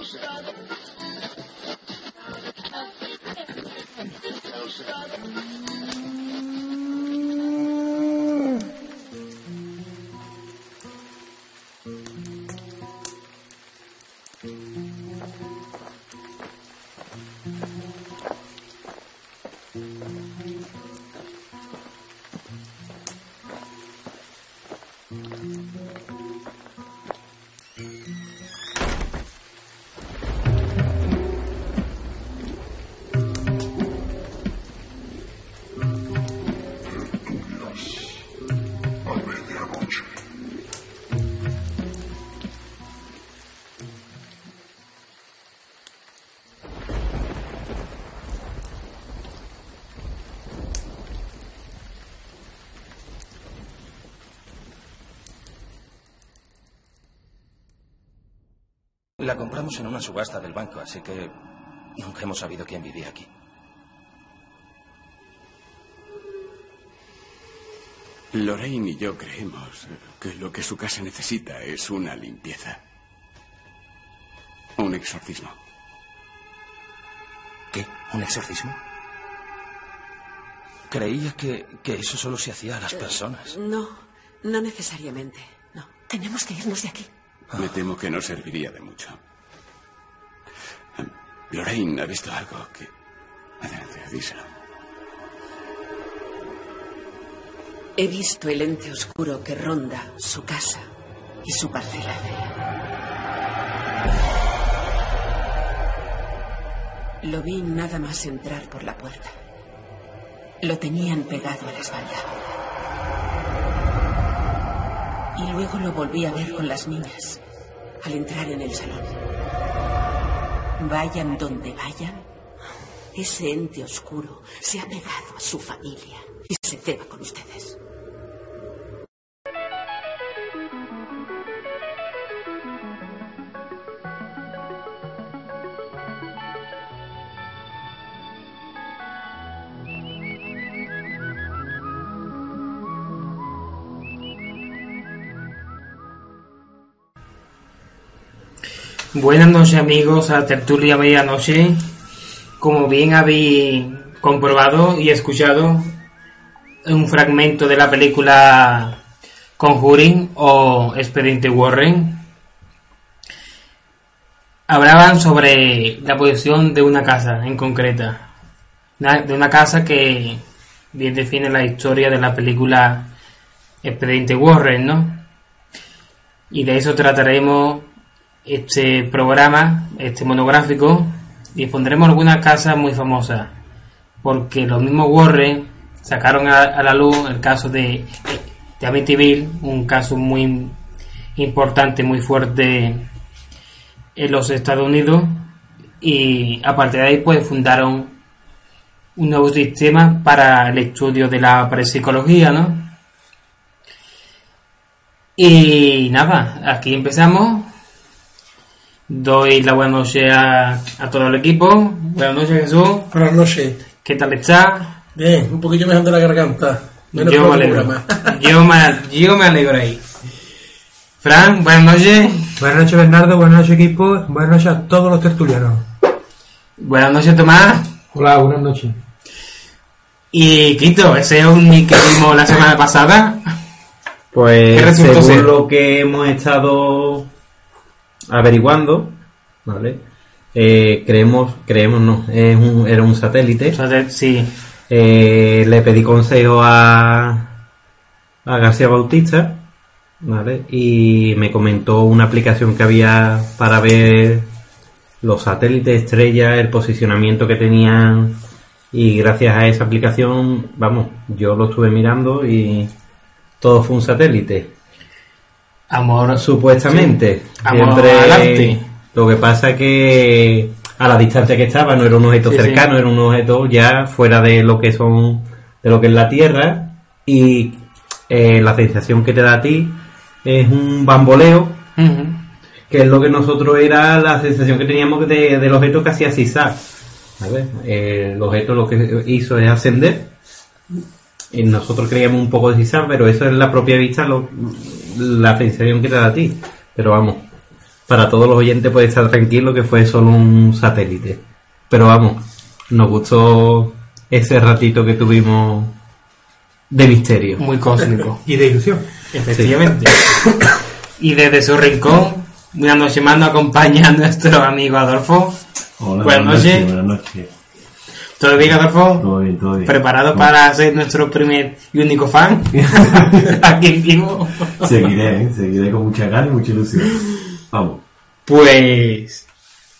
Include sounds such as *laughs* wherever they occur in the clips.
a La compramos en una subasta del banco, así que nunca hemos sabido quién vivía aquí. Lorraine y yo creemos que lo que su casa necesita es una limpieza. Un exorcismo. ¿Qué? ¿Un exorcismo? Creía que, que eso solo se hacía a las personas. No, no necesariamente. No. Tenemos que irnos de aquí. Me temo que no serviría de mucho. Lorraine ha visto algo que... Adelante, díselo. He visto el ente oscuro que ronda su casa y su parcela. Lo vi nada más entrar por la puerta. Lo tenían pegado a la espalda. Y luego lo volví a ver con las niñas al entrar en el salón. Vayan donde vayan, ese ente oscuro se ha pegado a su familia y se ceba con ustedes. Buenas noches amigos a Tertulia Medianoche. Como bien habéis comprobado y escuchado un fragmento de la película Conjuring o Expediente Warren, hablaban sobre la posición de una casa en concreta. De una casa que bien define la historia de la película Expediente Warren, ¿no? Y de eso trataremos este programa, este monográfico, y pondremos algunas casas muy famosas, porque los mismos Warren sacaron a, a la luz el caso de, de Amityville, un caso muy importante, muy fuerte en los Estados Unidos, y a partir de ahí pues fundaron un nuevo sistema para el estudio de la parapsicología, ¿no? Y nada, aquí empezamos. Doy la buena noche a, a todo el equipo. Buenas noches, Jesús. Buenas noches. ¿Qué tal está? Bien, un poquillo mejor de la garganta. Menos Yo me alegro. *laughs* Yo me, yo me alegro ahí. Fran, buenas noches. Buenas noches Bernardo, buenas noches equipo, buenas noches a todos los tertulianos. Buenas noches, Tomás. Hola, buenas noches. Y Quito, ese ovni que vimos la semana pasada. ¿Qué Pues según ser? lo que hemos estado averiguando, ¿vale? Eh, creemos, creemos no, es un, era un satélite. Sí. Eh, le pedí consejo a, a García Bautista, ¿vale? Y me comentó una aplicación que había para ver los satélites, estrellas, el posicionamiento que tenían. Y gracias a esa aplicación, vamos, yo lo estuve mirando y todo fue un satélite. Amor. Supuestamente. Sí. Amor Siempre- adelante. Lo que pasa que a la distancia que estaba no era un objeto Sí, sí. cercano, era un objeto ya fuera de lo que son, de lo que es la Tierra y eh, la sensación que te da a ti es un bamboleo, que es lo que nosotros era la sensación que teníamos de, del objeto que hacía zigzag. ¿vale? Eh, el objeto lo que hizo es ascender y nosotros creíamos un poco de zigzag, pero eso es la propia vista, lo- la sensación que te da a ti. Pero vamos, para todos los oyentes puede estar tranquilo que fue solo un satélite. Pero vamos, nos gustó ese ratito que tuvimos de misterio. Muy cósmico. Y de ilusión. Efectivamente. y desde su rincón, una noche más nos acompaña nuestro amigo Adolfo. Hola, Buenas noches. Buenas noches. ¿Todo bien, Adolfo? Todo bien, todo bien. ¿Preparado para ser nuestro primer y único fan? *laughs* Aquí vivo. Seguiré, ¿eh? seguiré con mucha ganas y mucha ilusión. Vamos. Pues,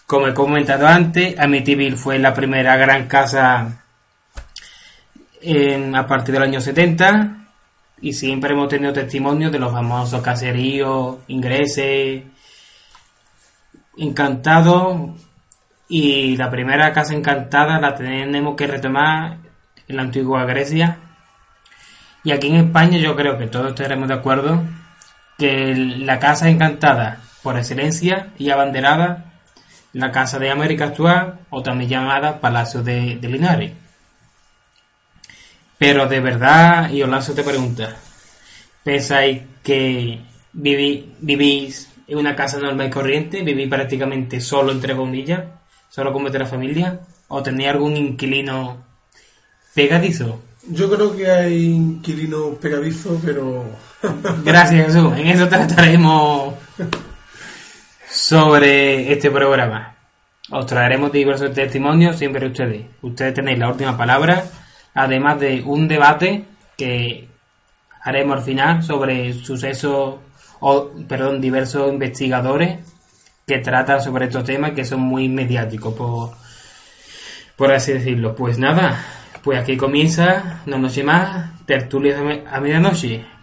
como he comentado antes, Amityville fue la primera gran casa en- a partir del año 70 y siempre hemos tenido testimonios de los famosos caseríos, ingleses, encantados y la primera casa encantada la tenemos que retomar en la antigua Grecia y aquí en España yo creo que todos estaremos de acuerdo que la casa encantada por excelencia y abanderada la casa de América actual o también llamada Palacio de, Linares. Pero de verdad, y lanzo esta pregunta, ¿pensáis que viví- vivís en una casa normal y corriente? ¿Vivís prácticamente solo, entre comillas? ¿Solo con vuestra familia? ¿O tenéis algún inquilino pegadizo? Yo creo que hay inquilinos pegadizos, pero *laughs* Gracias Jesús, en eso trataremos sobre este programa. Os traeremos diversos testimonios, siempre ustedes. Ustedes tenéis la última palabra, además de un debate que haremos al final sobre sucesos, o perdón, diversos investigadores que tratan sobre estos temas que son muy mediáticos, por, por así decirlo. Pues nada, pues aquí comienza una noche más, tertulias a medianoche.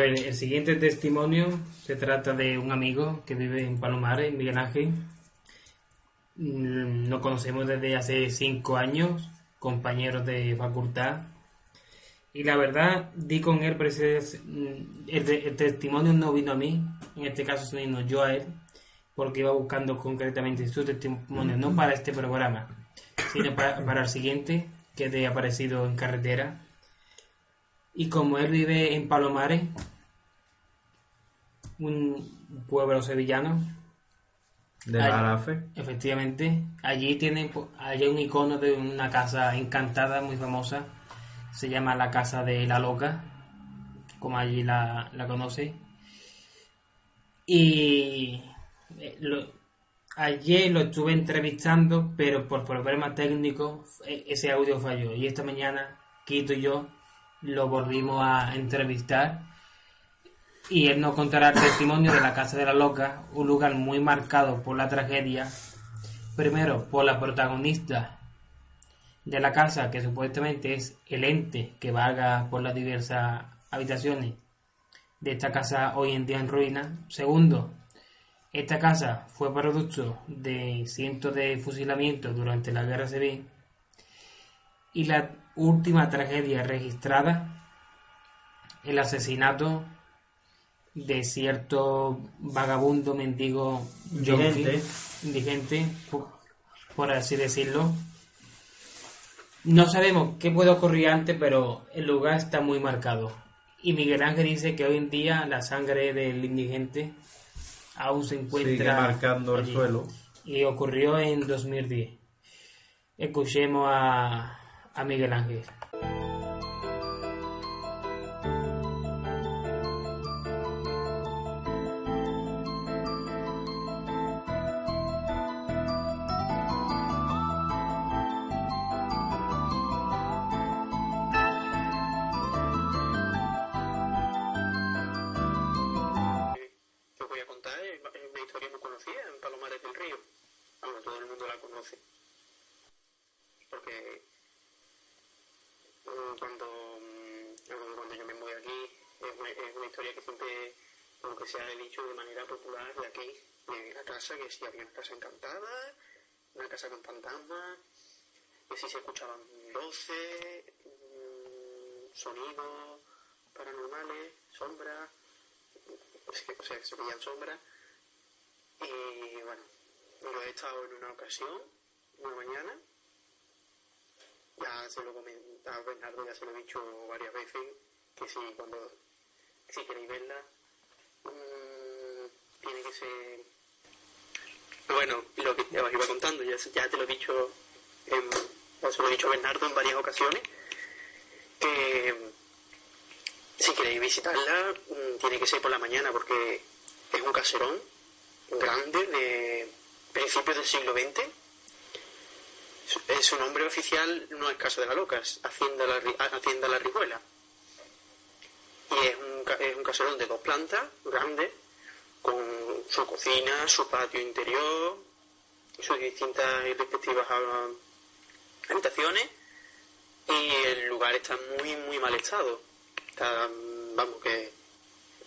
Bueno, el siguiente testimonio se trata de un amigo que vive en Palomares, Miguel Ángel. Mm, Nos conocemos desde hace cinco años, compañeros de facultad. Y la verdad, di con él, mm, el, el testimonio no vino a mí, en este caso se vino yo a él, porque iba buscando concretamente su testimonio, no para este programa, sino para, para el siguiente, que te ha aparecido en carretera. Y como él vive en Palomares, un pueblo sevillano, De fe. efectivamente, allí tiene po- hay un icono de una casa encantada muy famosa, se llama la casa de la loca, como allí la, la conoce. Y eh, lo- ayer lo estuve entrevistando, pero por problemas técnicos e- ese audio falló. Y esta mañana, Quito y yo lo volvimos a entrevistar. Y él nos contará el testimonio de la Casa de la Loca, un lugar muy marcado por la tragedia. Primero, por la protagonista de la casa, que supuestamente es el ente que vaga por las diversas habitaciones de esta casa hoy en día en ruina. Segundo, esta casa fue producto de cientos de fusilamientos durante la guerra civil. Y la última tragedia registrada, el asesinato de cierto vagabundo mendigo Indigente. indigente, por, así decirlo. No sabemos qué puede ocurrir antes, pero el lugar está muy marcado. Y Miguel Ángel dice que hoy en día la sangre del indigente aún se encuentra Sigue marcando el suelo. Y ocurrió en 2010. Escuchemos a, a Miguel Ángel. Es que, o sea, que se veían sombras. Y bueno, lo he estado en una ocasión, una mañana. Ya se lo comentaba a Bernardo, ya se lo he dicho varias veces, que si cuando, si queréis verla, mm, tiene que ser... Bueno, lo que os iba contando, ya, ya te lo he dicho, en, se lo he dicho Bernardo en varias ocasiones, que si queréis visitarla, mm, tiene que ser por la mañana, porque es un caserón grande de principios del siglo XX. Su, nombre oficial no es Casa de la Loca, es Hacienda La, Hacienda la Rijuela. Y es un, es un caserón de dos plantas, grande, con su cocina, su patio interior, sus distintas y respectivas ah, habitaciones. Y el lugar está muy, muy mal estado. Está, vamos, que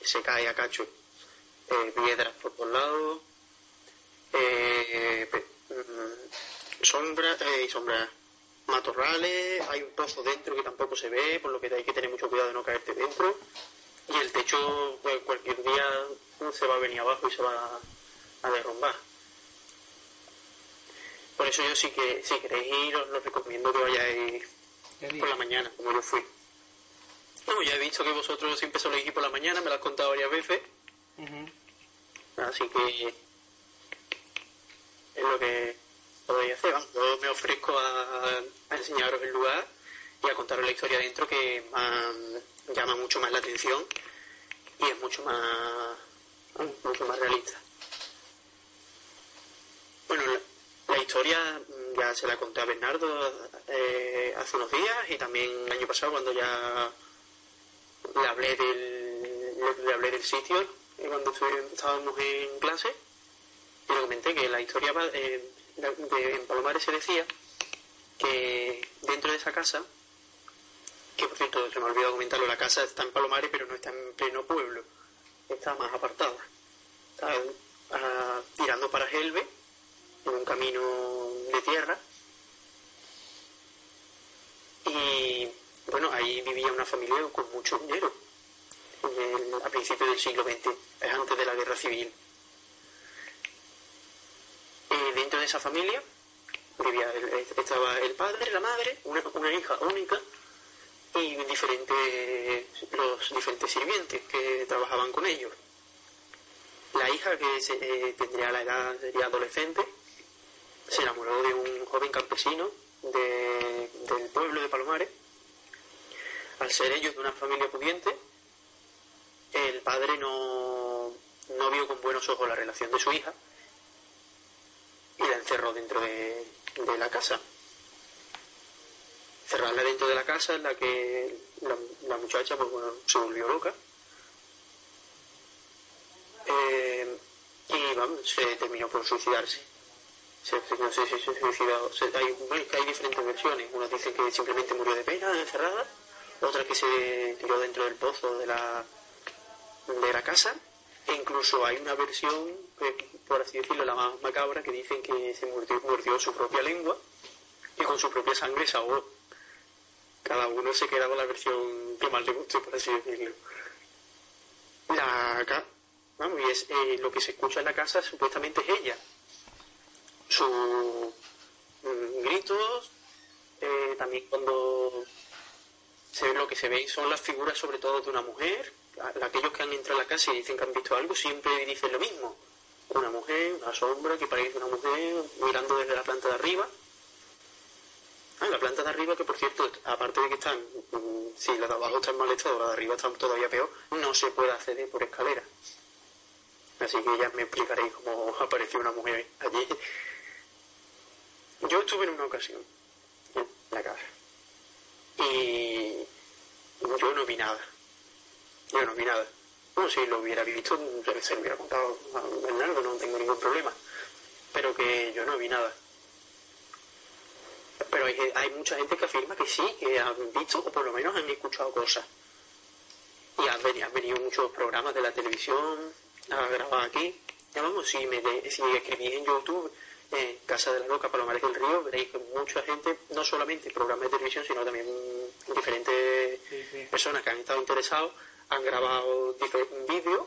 se cae a cacho. Eh, piedras por todos lados, eh, pe- mm, sombra, eh, y sombras, matorrales, hay un pozo dentro que tampoco se ve, por lo que hay que tener mucho cuidado de no caerte dentro. Y el techo, pues, cualquier día se va a venir abajo y se va a, derrumbar. Por eso yo sí que, si queréis ir, os lo recomiendo que vayáis por la mañana, como yo fui. Bueno, ya he visto que vosotros siempre soléis ir por la mañana, me lo has contado varias veces. Así que es lo que podéis hacer. Yo me ofrezco a, enseñaros el lugar y a contaros la historia dentro que llama mucho más la atención y es mucho más mucho más realista. Bueno, la, historia ya se la conté a Bernardo eh, hace unos días y también el año pasado cuando ya hablé del, le, hablé del sitio cuando estuvi- estábamos en clase y le comenté que la historia eh, de, en Palomares se decía que dentro de esa casa que por cierto se me ha olvidado comentarlo la casa está en Palomares pero no está en pleno pueblo está más apartada. Está tirando para Helve en un camino de tierra. Y bueno, ahí vivía una familia con mucho dinero a principios del siglo XX, es antes de la guerra civil. Dentro de esa familia vivía estaba el padre, la madre, una, hija única y diferentes, los diferentes sirvientes que trabajaban con ellos. La hija, que se- eh, tendría la edad, sería adolescente, se enamoró de un joven campesino de- del pueblo de Palomares. Al ser ellos de una familia pudiente, el padre no, no vio con buenos ojos la relación de su hija y la encerró dentro de, la casa. Cerrarla dentro de la casa en la que la, muchacha pues, bueno, se volvió loca. Eh, y vamos, se terminó por suicidarse. Se, se- no sé si se suicidó. se- hay, hay diferentes versiones. Unos dicen que simplemente murió de pena encerrada, otra que se tiró dentro del pozo de la, de la casa. E incluso hay una versión, que, por así decirlo, la más macabra, que dicen que se mordió, mordió su propia lengua y con su propia sangre se ahogó. Cada uno se queda con la versión que más le guste, por así decirlo. La ca- vamos, y es eh, lo que se escucha en la casa supuestamente es ella. Sus mm, gritos, eh, también cuando se ve lo que se ve son las figuras sobre todo de una mujer. Aquellos que han entrado a la casa y dicen que han visto algo siempre dicen lo mismo. Una mujer, una sombra que parece una mujer mirando desde la planta de arriba. Ah, la planta de arriba, que por cierto, aparte de que están, mm, si la de abajo está en mal estado, la de arriba está todavía peor, no se puede acceder por escalera. Así que ya me explicaréis cómo *laughs* apareció una mujer allí. Yo estuve en una ocasión en la casa y yo no vi nada. Yo no vi nada. Bueno, si lo hubiera visto, se lo hubiera contado a Bernardo, no tengo ningún problema. Pero que yo no vi nada. Pero hay, hay mucha gente que afirma que sí, que han visto o por lo menos han escuchado cosas. Y han venido, han venido muchos programas de la televisión a grabar aquí. Ya vamos, si, me de- si escribís en YouTube en Casa de la Roca, Palomares del Río, veréis que mucha gente, no solamente programas de televisión, sino también diferentes Sí, sí. personas que han estado interesados, han grabado difer- vídeos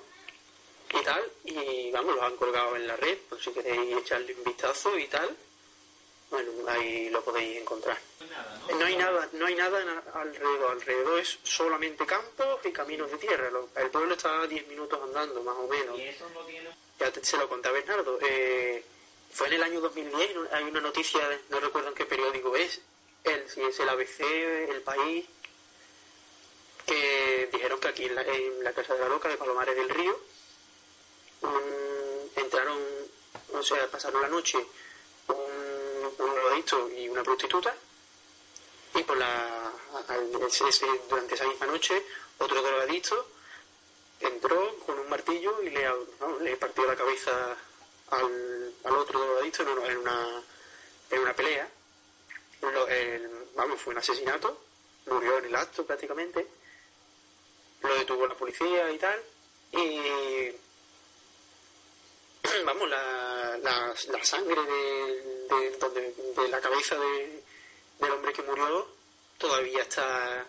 y tal, y vamos, los han colgado en la red, por si queréis echarle un vistazo y tal, bueno, ahí lo podéis encontrar. No hay nada, no hay nada alrededor, alrededor es solamente campos y caminos de tierra. El pueblo está a 10 minutos andando, más o menos. Ya te- se lo conté a Bernardo. eh, fue en el año 2010, ¿no? hay una noticia, no recuerdo en qué periódico es, el, si es el ABC, el País, que dijeron que aquí en la, en la Casa de la Loca de Palomares del Río entraron, o sea, pasaron la noche un, un drogadicto y una prostituta y por la, al- durante esa misma noche otro drogadicto entró con un martillo y le, no, le partió la cabeza al, al otro drogadicto en una, en una, en una pelea. Lo- el- vamos, fue un asesinato, murió en el acto prácticamente. Lo detuvo la policía y tal. Y *clears throat* vamos, la, la, la sangre de, de, donde, de la cabeza de, del hombre que murió todavía está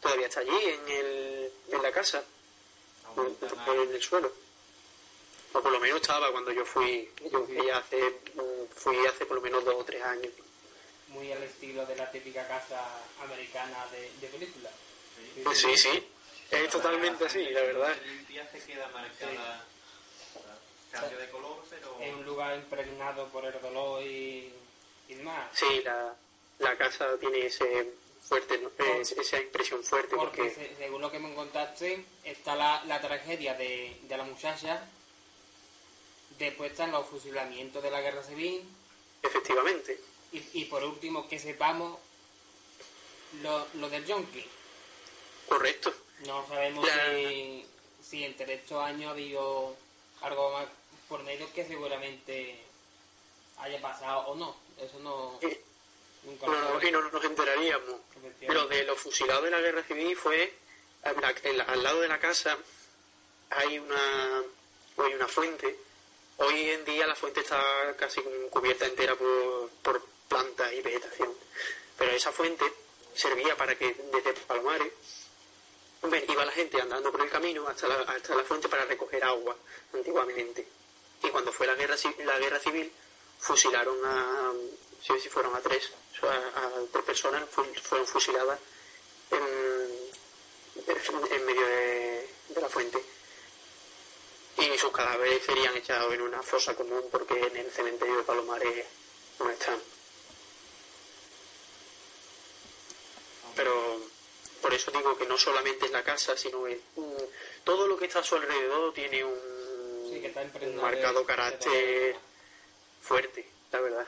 todavía está allí en, el, en la casa en el suelo. O por lo menos estaba cuando yo fui. Yo fui hace, fui hace por lo menos dos o tres años. Muy al estilo de la típica casa americana de, de película. Sí, sí. Es totalmente así, la verdad. limpia se queda marcada. Cambio de color, pero. Es un lugar impregnado por el dolor y, y demás. Sí, la, la casa tiene ese fuerte, ¿no? Es- esa impresión fuerte Porque porque se- según lo que me contaste, está la, la tragedia de, de la muchacha, después están los fusilamientos de la guerra civil, efectivamente, y, y por último que sepamos lo, lo del yonki. correcto. No sabemos La- si, si entre estos años ha habido algo más por medio que seguramente haya pasado o no. Eso no... Y- Nunca lo no, no, y no nos enteraríamos. Lo de los fusilados de la guerra civil fue la- al lado de la casa hay una hay una fuente. Hoy en día la fuente está casi cubierta entera por, por plantas y vegetación. Pero esa fuente servía para que desde Palomares iba la gente andando por el camino hasta la, hasta la fuente para recoger agua antiguamente. Y cuando fue la guerra, la guerra civil, fusilaron a, sí, sí, fueron a tres, a, tres personas fu- fueron fusiladas en, en medio de, de la fuente. Y sus cadáveres serían echados en una fosa común porque en el cementerio de Palomares no están. Pero por eso digo que no solamente es la casa, sino todo lo que está a su alrededor tiene un, Sí, que está un impregnado marcado de- carácter fuerte, la verdad.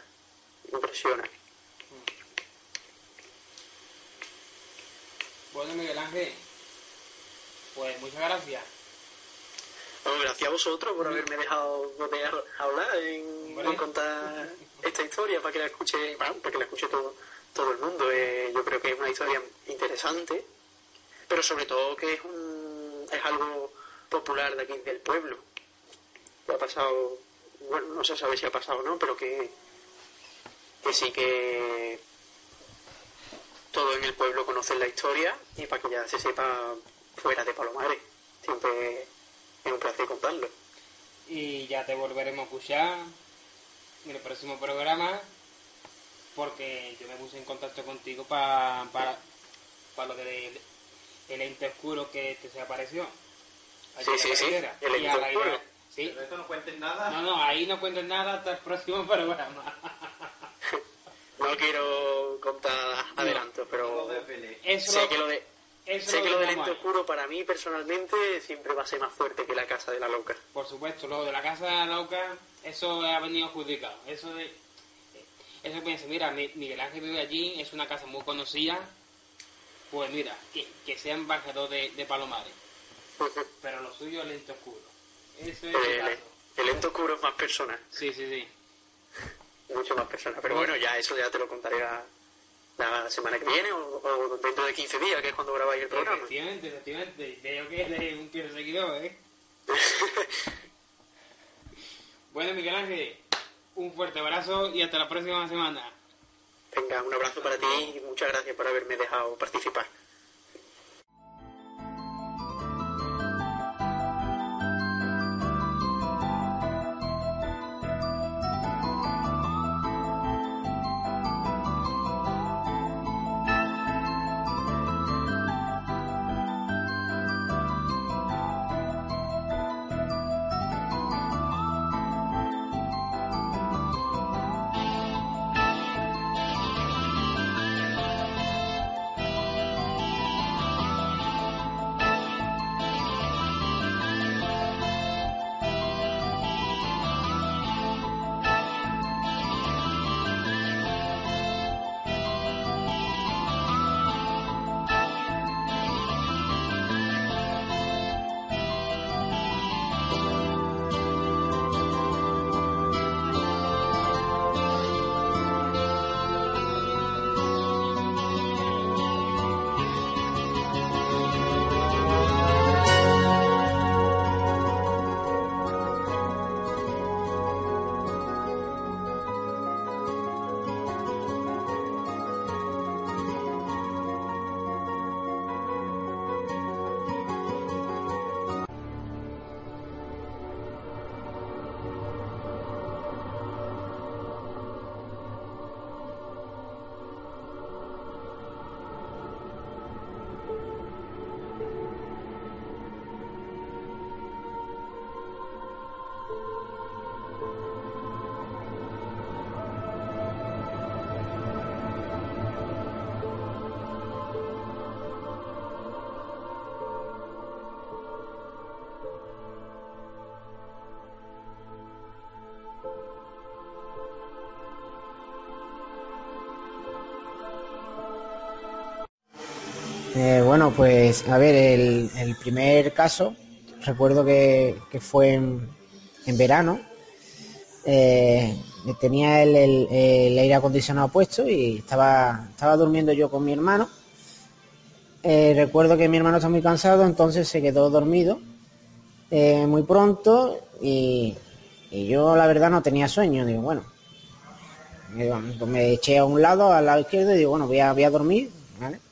Impresiona. Bueno, Miguel Ángel, pues muchas gracias. Bueno, gracias a vosotros por haberme dejado poder hablar en, contar esta historia para que la escuche, bueno, para que la escuche todo, todo el mundo. Eh, yo creo que es una historia interesante, pero sobre todo que es un, es algo popular de aquí del pueblo. Que ha pasado, bueno, no se sabe si ha pasado o no, pero que, que sí que todo en el pueblo conocen la historia y para que ya se sepa fuera de Palomares. Siempre es un placer contarlo. Y ya te volveremos a escuchar en el próximo programa porque yo me puse en contacto contigo pa- para, para lo del el ente oscuro que te se apareció. Allí Sí, sí, sí, el ente oscuro. idea- Sí. Pero esto no cuenten nada. No, no, ahí no cuentes nada hasta el próximo *laughs* programa. *laughs* No quiero contar adelantos, No pero. Eso sé lo- que lo de eso sé lo que lo del ente oscuro para mí personalmente siempre va a ser más fuerte que la casa de la loca. Por supuesto, lo de la casa de la loca, eso ha venido adjudicado. Eso de, eso piensa, mira, Mi- Miguel Ángel vive allí, es una casa muy conocida, pues mira, que, que sea embajador de, de Palomares. Pero lo suyo es el ente oscuro. Eso es el El, caso. el ente oscuro es más personal, Sí, sí, sí. mucho más personal. Pero bueno, ya eso ya te lo contaré la, la semana que viene o, o dentro de 15 días, que es cuando grabáis el programa. Efectivamente, efectivamente. Veo que eres un fiel seguidor, ¿eh? *laughs* Bueno, Miguel Ángel, Un fuerte abrazo y hasta la próxima semana. Venga, un abrazo para ti y muchas gracias por haberme dejado participar. Eh, bueno, pues a ver, el, primer caso, recuerdo que, fue en, verano. Eh, tenía el, aire acondicionado puesto y estaba, estaba durmiendo yo con mi hermano. Eh, recuerdo que mi hermano está muy cansado, entonces se quedó dormido muy pronto y, yo la verdad no tenía sueño. Digo, bueno, me, me eché a un lado, al lado izquierdo y digo, bueno, voy a, voy a dormir, ¿vale?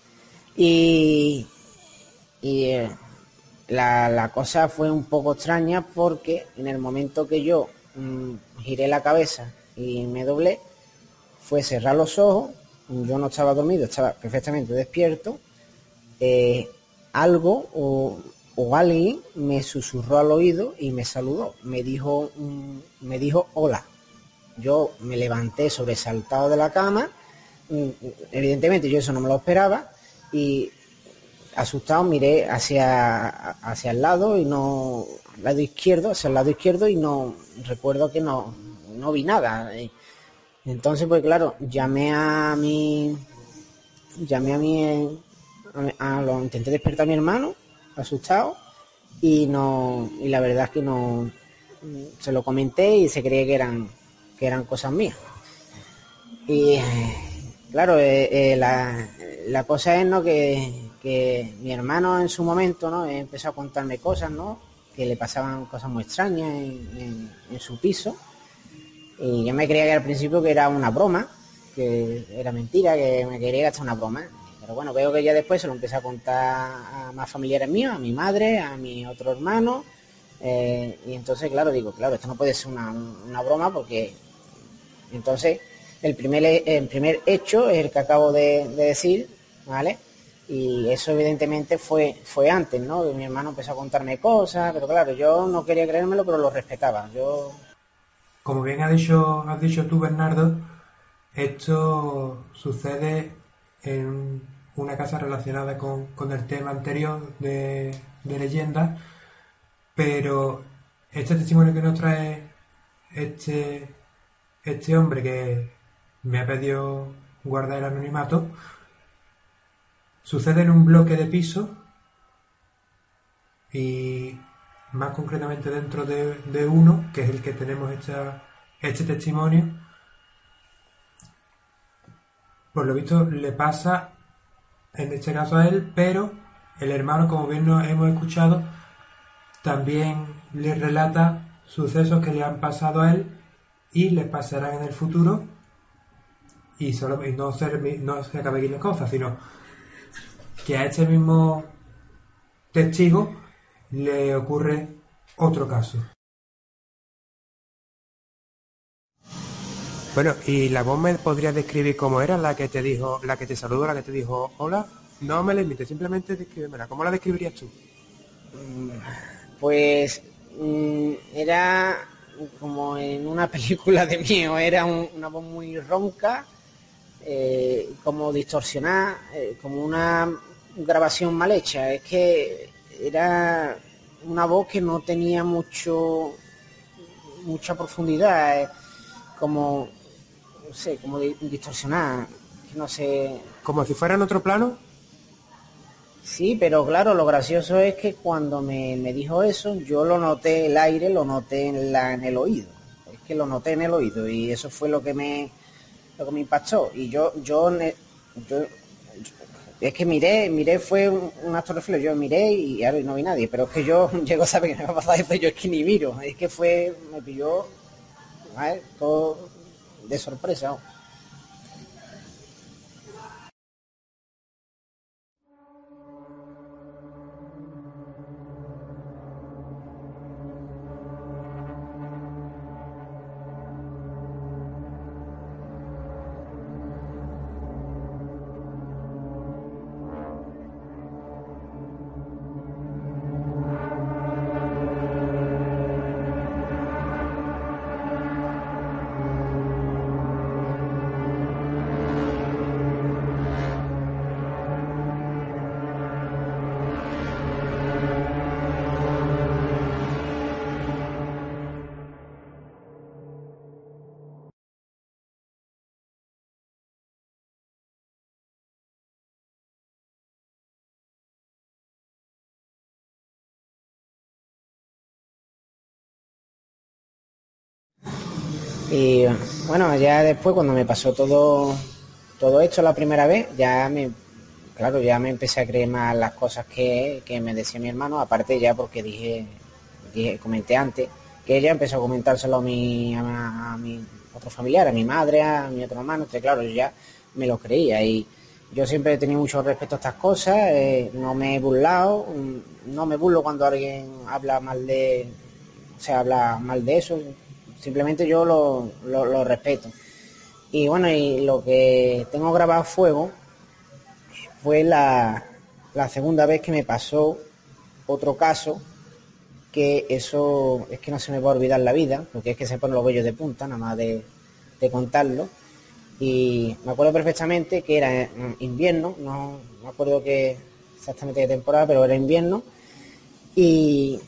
Y, eh, la, cosa fue un poco extraña porque en el momento que yo mm, giré la cabeza y me doblé, fue cerrar los ojos, yo no estaba dormido, estaba perfectamente despierto, eh, algo o, o alguien me susurró al oído y me saludó, me dijo, mm, me dijo hola. Yo me levanté sobresaltado de la cama, mm, evidentemente yo eso no me lo esperaba y asustado miré hacia, hacia el lado y no, lado izquierdo, hacia el lado izquierdo y no, recuerdo que no, no vi nada. Entonces, pues claro, llamé a mi, llamé a mi, a, lo, intenté despertar a mi hermano, asustado, y no, y la verdad es que no, se lo comenté y se creía que eran, que eran cosas mías. Y claro, eh, eh, la, la cosa es ¿no? que, que mi hermano en su momento ¿no? empezó a contarme cosas, ¿no? que le pasaban cosas muy extrañas en, en- su piso. Y yo me creía que al principio que era una broma, que era mentira, que me quería gastar una broma. Pero bueno, veo que ya después se lo empecé a contar a más familiares míos, a mi madre, a mi otro hermano. eh, y entonces, claro, digo, claro, esto no puede ser una, una broma porque entonces el primer, el primer hecho es el que acabo de, de decir, ¿vale? Y eso evidentemente fue, fue antes, ¿no? Mi hermano empezó a contarme cosas, pero claro, yo no quería creérmelo, pero lo respetaba. Yo Como bien ha dicho, has dicho tú, Bernardo, esto sucede en una casa relacionada con, con el tema anterior de, de leyenda, pero este testimonio que nos trae este, este hombre que me ha pedido guardar el anonimato, sucede en un bloque de piso y más concretamente dentro de, uno, que es el que tenemos esta, este testimonio, por lo visto le pasa en este caso a él, pero el hermano, como bien nos hemos escuchado, también le relata sucesos que le han pasado a él y les pasarán en el futuro y, solo, y no, se, no se acabe aquí la cosa, sino que a este mismo testigo le ocurre otro caso. Bueno, ¿y la voz me podría describir cómo era la que te dijo, la que te saludó, la que te dijo hola? No me la imites, simplemente descríbemela. ¿Cómo la describirías tú? Pues mm, era como en una *laughs* película de mío, era un- una voz muy ronca, eh, como distorsionada, eh, como una grabación mal hecha. Es que era una voz que no tenía mucho mucha profundidad, eh, como no sé, como di- distorsionada, no sé. Como si fuera en otro plano. Sí, pero claro, lo gracioso es que cuando me, me dijo eso, yo lo noté, el aire lo noté en, la, en el oído. Es que lo noté en el oído y eso fue lo que me, lo que me impactó. Y yo, yo, es que miré, miré, fue un, un acto reflejo, yo miré y ahora no vi nadie, pero es que yo *laughs* llego a saber que me va a pasar esto, yo es que ni miro, es que fue, me pilló, todo de sorpresa. Y bueno, ya después cuando me pasó todo, todo esto la primera vez, ya me, claro, ya me empecé a creer más las cosas que, que me decía mi hermano, aparte ya porque dije, dije, comenté antes, que ella empezó a comentárselo a mi, a, mi otro familiar, a mi madre, a mi otro hermano, entonces claro, yo ya me lo creía. Y yo siempre he tenido mucho respeto a estas cosas, eh, no me he burlado, mm, no me burlo cuando alguien habla mal de, o sea, habla mal de eso, simplemente yo lo, lo, respeto. Y bueno, y lo que tengo grabado fuego fue la, la segunda vez que me pasó otro caso, que eso es que no se me va a olvidar la vida, porque es que se ponen los vellos de punta, nada más de, de contarlo. Y me acuerdo perfectamente que era invierno, no me acuerdo exactamente qué temporada, pero era invierno. Y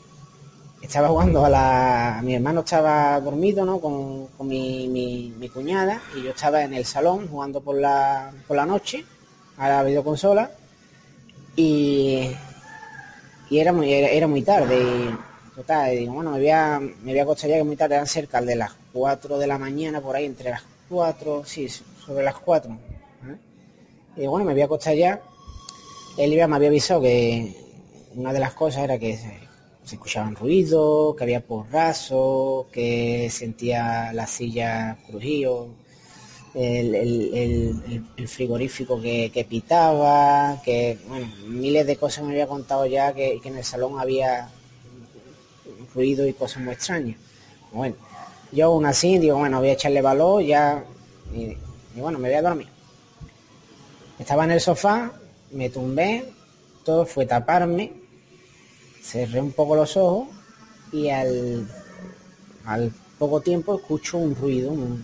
estaba jugando a la. Mi hermano estaba dormido, ¿no? Con, con mi, mi, cuñada y yo estaba en el salón jugando por la, por la noche a la videoconsola y, y era muy era, muy tarde y total, y digo, bueno, me voy a, me voy a acostar ya que muy tarde, eran cerca de las 4 de la mañana, por ahí, entre las 4, sí, sobre las 4. ¿eh? Y bueno, me voy a acostar ya. Él iba, me había avisado que una de las cosas era que se, escuchaban ruidos, que había porrazos, que sentía la silla crujido, el- el- el frigorífico que, que pitaba, que, bueno, miles de cosas me había contado ya que, que en el salón había ruido y cosas muy extrañas. Bueno, yo aún así digo, bueno, voy a echarle valor ya, y, y bueno, me voy a dormir. Estaba en el sofá, me tumbé, todo fue taparme, cerré un poco los ojos y al, al poco tiempo escucho un ruido, un,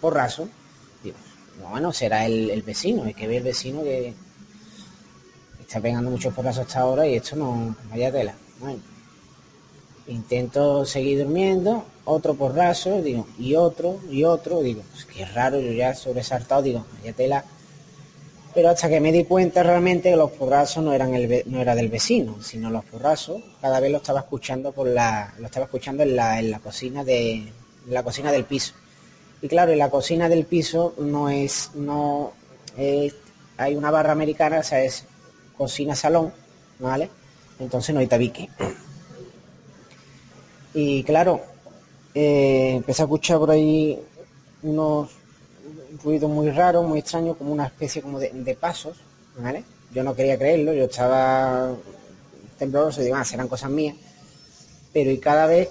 porrazo. Digo, bueno, será el, el vecino, es que ve el vecino que está pegando muchos porrazos hasta ahora y esto no, vaya tela. Intento seguir durmiendo, otro porrazo, digo, y otro, y otro, digo, pues qué raro, yo ya sobresaltado, digo, vaya tela. Pero hasta que me di cuenta realmente que los porrazos no eran el no era del vecino, sino los porrazos cada vez lo estaba escuchando por la, lo estaba escuchando en la, en la cocina de, la cocina del piso. Y claro, en la cocina del piso no es, no es- hay una barra americana, o sea, es cocina salón, ¿vale? Entonces no hay tabique. Y claro, eh, empecé a escuchar por ahí unos ruidos muy raros, muy extraños, como una especie como de, pasos, ¿vale? Yo no quería creerlo, yo estaba tembloroso y digo, ah, serán cosas mías, pero y cada vez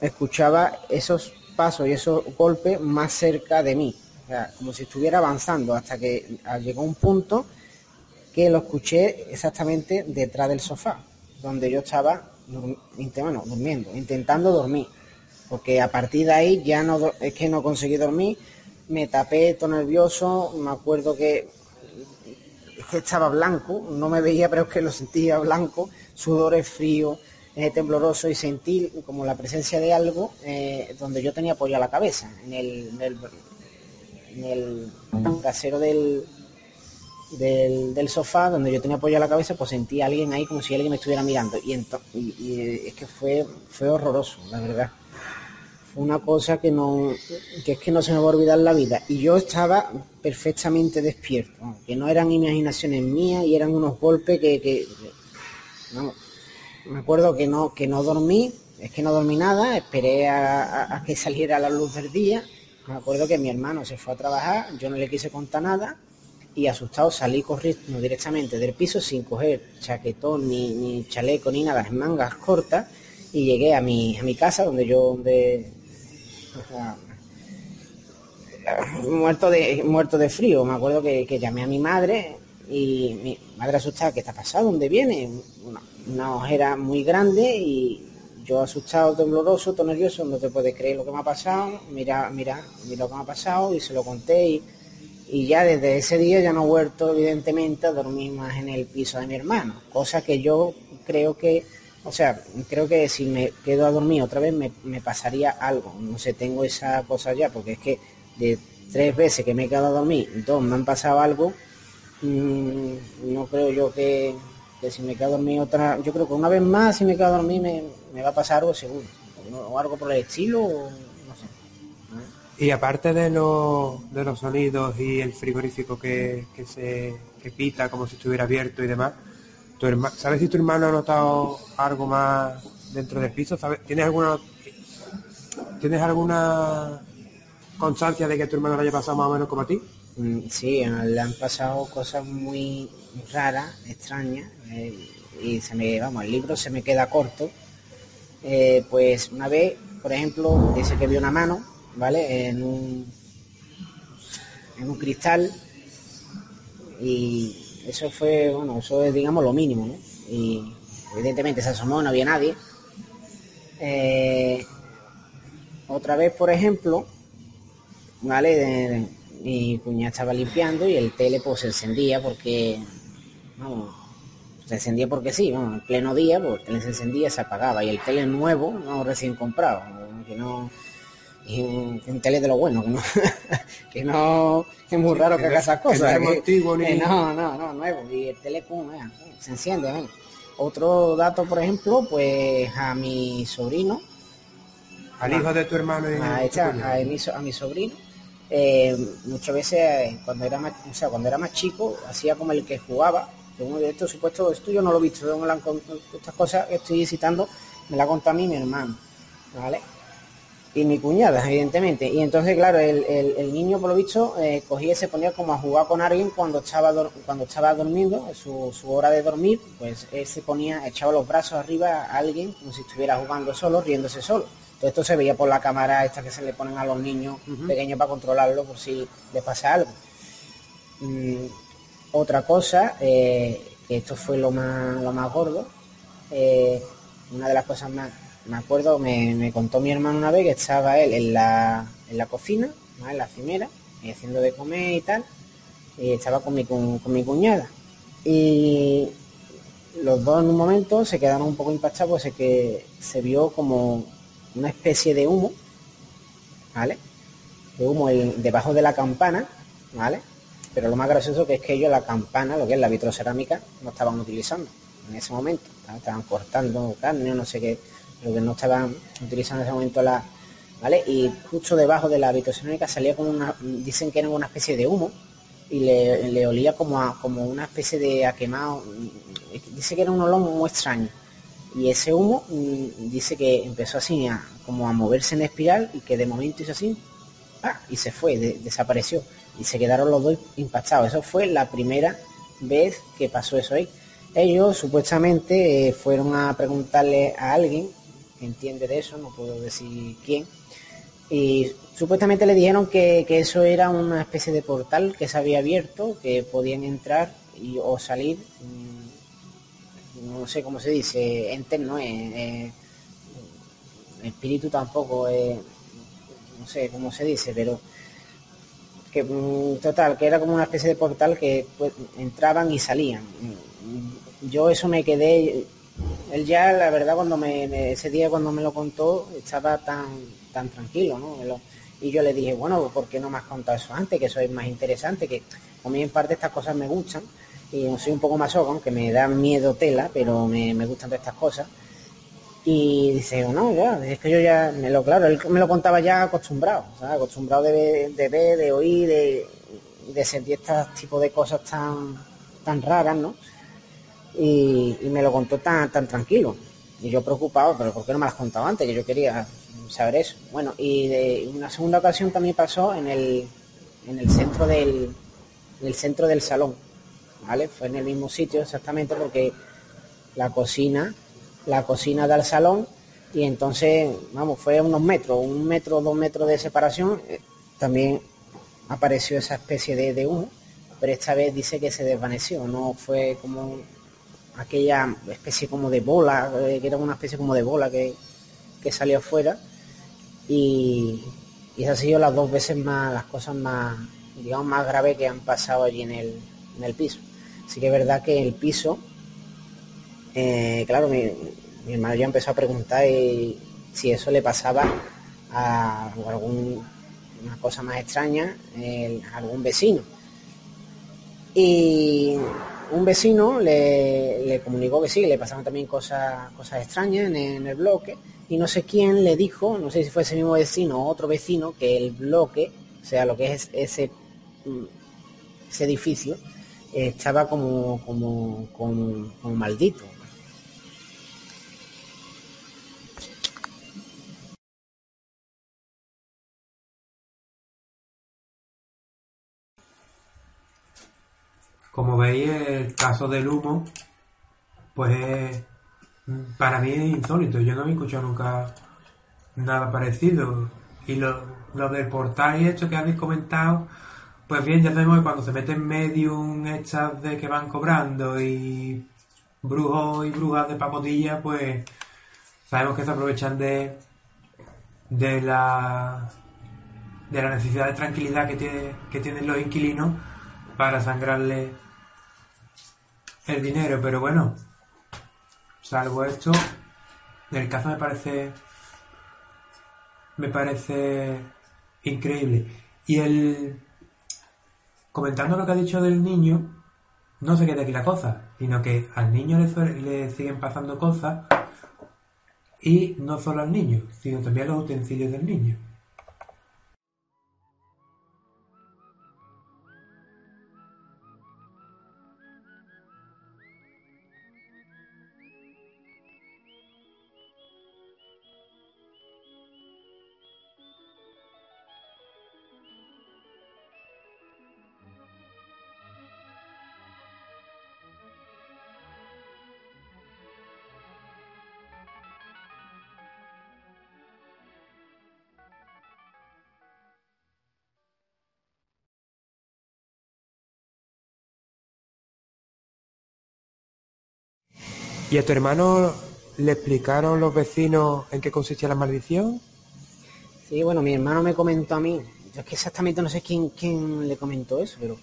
escuchaba esos pasos y esos golpes más cerca de mí, o sea, como si estuviera avanzando, hasta que ah, llegó un punto que lo escuché exactamente detrás del sofá, donde yo estaba bueno, durmiendo, intentando dormir, porque a partir de ahí ya no es que no conseguí dormir, me tapé todo nervioso, me acuerdo que es que estaba blanco, no me veía, pero es que lo sentía blanco, sudores fríos, eh, tembloroso y sentí como la presencia de algo eh, donde yo tenía apoyada la cabeza, en el, en del, del, sofá, donde yo tenía apoyada la cabeza, pues sentí a alguien ahí como si alguien me estuviera mirando. Y, y, eh, es que fue horroroso, la verdad. Fue una cosa que no, que es que no se me va a olvidar la vida. Y yo estaba perfectamente despierto, ¿no? que no eran imaginaciones mías y eran unos golpes que, que- vamos, me acuerdo que no, que no dormí, es que no dormí nada, esperé a, que *laughs* saliera la luz del día. Me acuerdo que mi hermano se fue a trabajar, yo no le quise contar nada y asustado salí corriendo directamente del piso sin coger chaquetón ni, ni chaleco ni nada, en mangas cortas y llegué a mi, a mi casa donde yo donde o sea, muerto de muerto de frío. Me acuerdo que, llamé a mi madre y mi madre asustada, ¿qué está pasado? ¿Dónde viene? Una, una ojera muy grande y yo asustado, tembloroso, todo nervioso, no te puedes creer lo que me ha pasado, mira, mira, mira lo que me ha pasado y se lo conté y, y ya desde ese día ya no he vuelto evidentemente a dormir más en el piso de mi hermano, cosa que yo creo que, o sea, creo que si me quedo a dormir otra vez me, pasaría algo, no sé, tengo esa cosa ya, porque es que de tres veces que me he quedado a dormir, dos me han pasado algo, mm, no creo yo que, que si me quedo a dormir otra, yo creo que una vez más si me quedo a dormir me, me va a pasar algo seguro, o, algo por el estilo, no sé. Y aparte de, los de los sonidos y el frigorífico que, que se que pita como si estuviera abierto y demás, tu ¿sabes si tu hermano ha notado algo más dentro del piso? ¿Sabes? ¿Tienes alguna tienes alguna constancia de que tu hermano le haya pasado más o menos como a ti? Mm, Sí, le han pasado cosas muy raras, extrañas, eh, y se me, vamos, el libro se me queda corto. Eh, pues una vez, por ejemplo, dice que vio una mano, ¿vale? En un, en un cristal, y eso fue, bueno, eso es, digamos, lo mínimo, ¿no? Y evidentemente se asomó, no había nadie. Eh, otra vez, por ejemplo, ¿vale? Mi cuñada estaba limpiando y el tele pues se encendía porque, vamos, se encendía porque sí, vamos, en pleno día, pues el tele se encendía, se apagaba y el tele nuevo, no recién comprado, que no, y un, un tele de lo bueno, que no, *laughs* que no, que es muy raro que, haga esas que no cosas. es antiguo ni- no, no, no, nuevo, y el tele pum, se enciende. Otro dato, por ejemplo, pues a mi sobrino, Al hijo de tu hermano y a, esta- a mi, so- a mi sobrino eh, muchas veces eh, cuando era más o sea cuando era más chico hacía como el que jugaba que uno de estos supuestos esto yo no lo he visto estas cosas que estoy citando me la contado a mí mi hermano vale y mi cuñada evidentemente. Y entonces claro el, el- el niño por lo visto eh, cogía y se ponía como a jugar con alguien cuando estaba cuando estaba durmiendo su, su hora de dormir pues él se ponía echaba los brazos arriba a alguien como si estuviera jugando solo riéndose solo. Todo esto se veía por la cámara esta que se le ponen a los niños pequeños para controlarlo por si les pasa algo. Mm, otra cosa eh, que esto fue lo más lo más gordo eh, una de las cosas más me acuerdo me, me contó mi hermano una vez que estaba él en la, en la cocina en la cimera haciendo de comer y tal y estaba con mi, con mi cuñada y los dos en un momento se quedaron un poco impactados pues es que se vio como una especie de humo ¿vale? de humo debajo de la campana ¿vale? pero lo más gracioso que es que ellos la campana, lo que es la vitrocerámica, no estaban utilizando en ese momento. ¿vale? Estaban cortando carne o no sé qué, pero que no estaban utilizando en ese momento la... ¿Vale? Y justo debajo de la vitrocerámica salía como una... Dicen que era una especie de humo y le, olía como a como una especie de a quemado. Dice que era un olor muy extraño. Y ese humo mm, dice que empezó así a, como a moverse en espiral y que de momento hizo así ¡ah! y se fue, de- desapareció. Y se quedaron los dos impactados. Eso fue la primera vez que pasó eso ahí. Ellos supuestamente eh, fueron a preguntarle a alguien entiende de eso, no puedo decir quién, y supuestamente le dijeron que, que eso era una especie de portal que se había abierto, que podían entrar y, o salir, mm, no sé cómo se dice, enter no es, espíritu tampoco, eh, no sé cómo se dice, pero que mm, total, que era como una especie de portal que pues, entraban y salían. Mm, Yo eso me quedé, él ya la verdad cuando me, ese día cuando me lo contó estaba tan tan tranquilo, ¿no? Y yo le dije, bueno, ¿por qué no me has contado eso antes? Que eso es más interesante, que a mí en parte estas cosas me gustan y soy un poco más aunque me da miedo tela, pero me, me gustan todas estas cosas. Y dice, no, ya, es que yo ya, me lo, claro, él me lo contaba ya acostumbrado, acostumbrado de de, ver, de oír, de, de sentir estos tipos de cosas tan, tan raras, ¿no? Y, me lo contó tan, tan tranquilo. Y yo preocupado, pero ¿por qué no me lo has contado antes? Que yo quería saber eso. Bueno, y de una segunda ocasión también pasó en el, en el centro del, el centro del salón, ¿vale? Fue en el mismo sitio exactamente porque la cocina, la cocina da al salón y entonces, vamos, fue unos metros, un metro, dos metros de separación, eh, también apareció esa especie de, de humo, pero esta vez dice que se desvaneció, no fue como aquella especie como de bola, eh, que era una especie como de bola que, que salió afuera y, y esas han sido las dos veces más, las cosas más, digamos, más graves que han pasado allí en el, en el piso. Así que es verdad que el piso, eh, claro, mi, mi hermano ya empezó a preguntar si eso le pasaba a algún cosa más extraña a algún vecino. Y un vecino le, le comunicó que sí, le pasaban también cosas, cosas extrañas en, el- en el bloque. Y no sé quién le dijo, no sé si fue ese mismo vecino o otro vecino, que el bloque, o sea, lo que es ese, mm, ese edificio, estaba como, como, como maldito. Como veis, el caso del humo, pues es- para mí es insólito. Yo no he escuchado nunca nada parecido. Y lo, lo del portal y esto que habéis comentado, pues bien, ya sabemos que cuando se meten medium estas de que van cobrando y brujos y brujas de pacotilla, pues sabemos que se aprovechan de, de la de la necesidad de tranquilidad que, tiene, que tienen los inquilinos para sangrarle el dinero, pero bueno, salvo esto, el caso me parece me parece increíble. Y el comentando lo que ha dicho del niño, no se queda aquí la cosa, sino que al niño le, le siguen pasando cosas y no solo al niño, sino también a los utensilios del niño. ¿Y a tu hermano le explicaron los vecinos en qué consistía la maldición? Sí, bueno, mi hermano me comentó a mí, yo es que exactamente no sé quién, quién le comentó eso, pero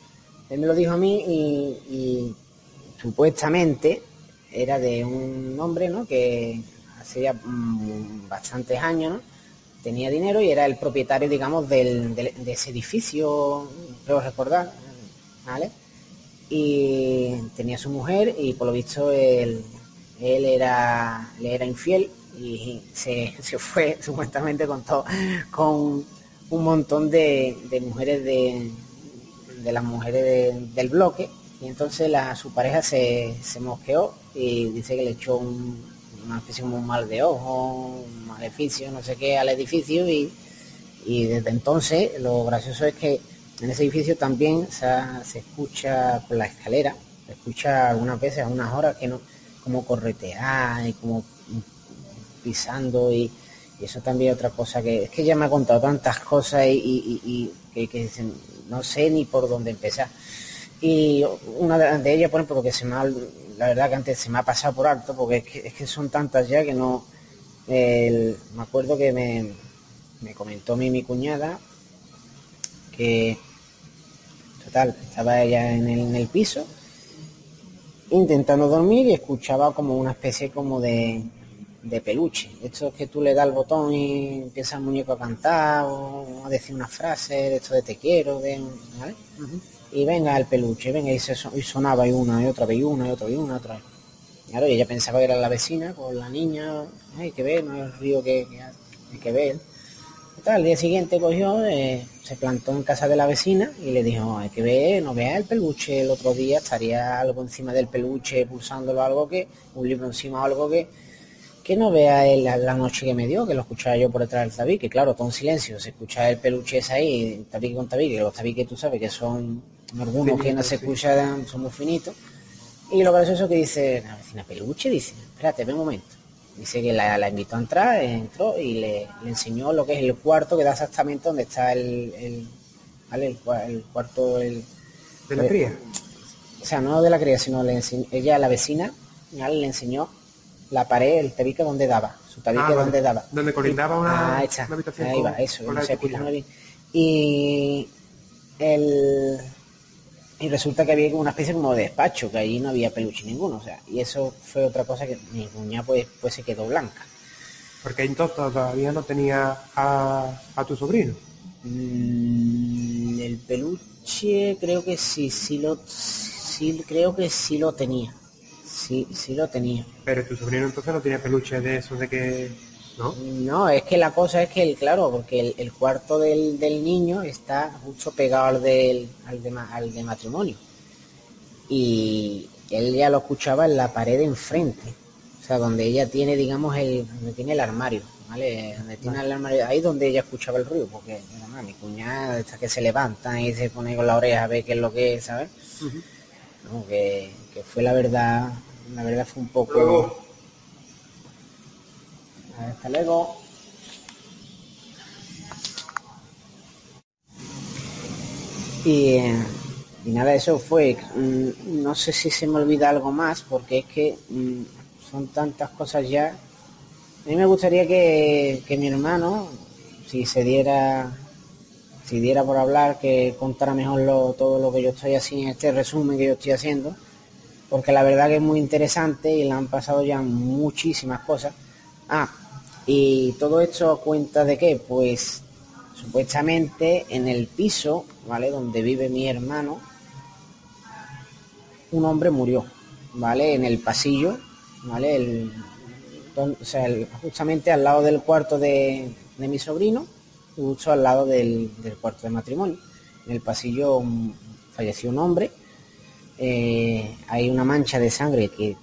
él me lo dijo a mí y, supuestamente era de un hombre, ¿no? Que hacía mm, bastantes años, ¿no? Tenía dinero y era el propietario, digamos, del, del- de ese edificio, creo recordar, ¿vale? Y tenía su mujer y por lo visto él, él era, le era infiel y se, se fue *laughs* supuestamente con todo, con un montón de, de mujeres de, de las mujeres de- del bloque. Y entonces la, su pareja se, se mosqueó y dice que le echó un, una especie un mal de ojo, un maleficio, no sé qué, al edificio. Y, y desde entonces lo gracioso es que en ese edificio también se, se escucha por la escalera, se escucha algunas veces a unas horas que no, como corretear y como pisando y, eso también otra cosa que es que ya me ha contado tantas cosas y, que, no sé ni por dónde empezar. Y una de, ellas, por ejemplo, que se me ha, la verdad que antes se me ha pasado por alto, porque es que, es que son tantas ya que no... me acuerdo que me, me comentó mi, mi cuñada que, total, estaba ella en el, en el piso intentando dormir y escuchaba como una especie como de, de peluche. Esto es que tú le das el botón y empieza el muñeco a cantar o a decir una frase de esto de te quiero, de, ¿vale? Y venga el peluche, venga y, se y sonaba y una y otra vez y una y otra vez y una otra vez. Claro, y ella pensaba que era la vecina con la niña, hay que ver, no es el río que, que hay que ver. Total, al día siguiente cogió, eh, se plantó en casa de la vecina y le dijo, hay que ver, no veas el peluche, el otro día estaría algo encima del peluche, pulsándolo algo que, un libro encima algo que, que no vea él la, la noche que me dio, que lo escuchaba yo por detrás del tabique, claro, todo en silencio, se escucha el peluche ese ahí, tabique con tabique, los tabiques tú sabes que son algunos que no se escuchan, son muy finitos, y lo gracioso que dice, la vecina peluche, dice, espérate, ven un momento. Dice que la, la invitó a entrar, entró y le, le enseñó lo que es el cuarto que da exactamente donde está el, el, ¿vale? el, cua- el cuarto el, ¿De la cría? O sea, no de la cría, sino le enseñó, ella, la vecina, ¿vale? le enseñó la pared, el tabique donde daba, su tabique Ah, vale. donde daba. Donde colindaba una, Ah, una habitación Ahí con- va, eso, no sé bien. Y el y resulta que había como una especie como de despacho, que allí no había peluche ninguno, o sea, y eso fue otra cosa que mi cuñada pues, pues se quedó blanca. Porque entonces todavía no tenía a, a tu sobrino. Mm, el peluche creo que sí, sí lo sí creo que sí lo tenía. Sí, sí lo tenía. Pero tu sobrino entonces no tenía peluche de eso de que... ¿No? No, es que la cosa es que, el, claro, porque el, el cuarto del, del niño está justo pegado al, del, al, de, ma- al de matrimonio. Y él ya lo escuchaba en la pared de enfrente. O sea, donde ella tiene, digamos, el, donde tiene el armario, ¿vale? Donde tiene el armario, ahí donde ella escuchaba el ruido, porque además mi cuñada está que se levanta y se pone con la oreja a ver qué es lo que es, ¿sabes? No, que, que fue la verdad, la verdad fue un poco... Hasta luego. Y, y nada, eso fue. mm, No sé si se me olvida algo más, porque es que mm, son tantas cosas ya. A mí me gustaría que, que mi hermano, si se diera, si diera por hablar, que contara mejor todo lo que yo estoy haciendo, este resumen que yo estoy haciendo, porque la verdad que es muy interesante y le han pasado ya muchísimas cosas. Ah, y todo esto cuenta de qué? Pues supuestamente en el piso, ¿vale? Donde vive mi hermano, un hombre murió, ¿vale? En el pasillo, ¿vale? El, justamente al lado del cuarto de, de mi sobrino, justo al lado del, del cuarto de matrimonio. En el pasillo mm, falleció un hombre, eh, hay una mancha de sangre que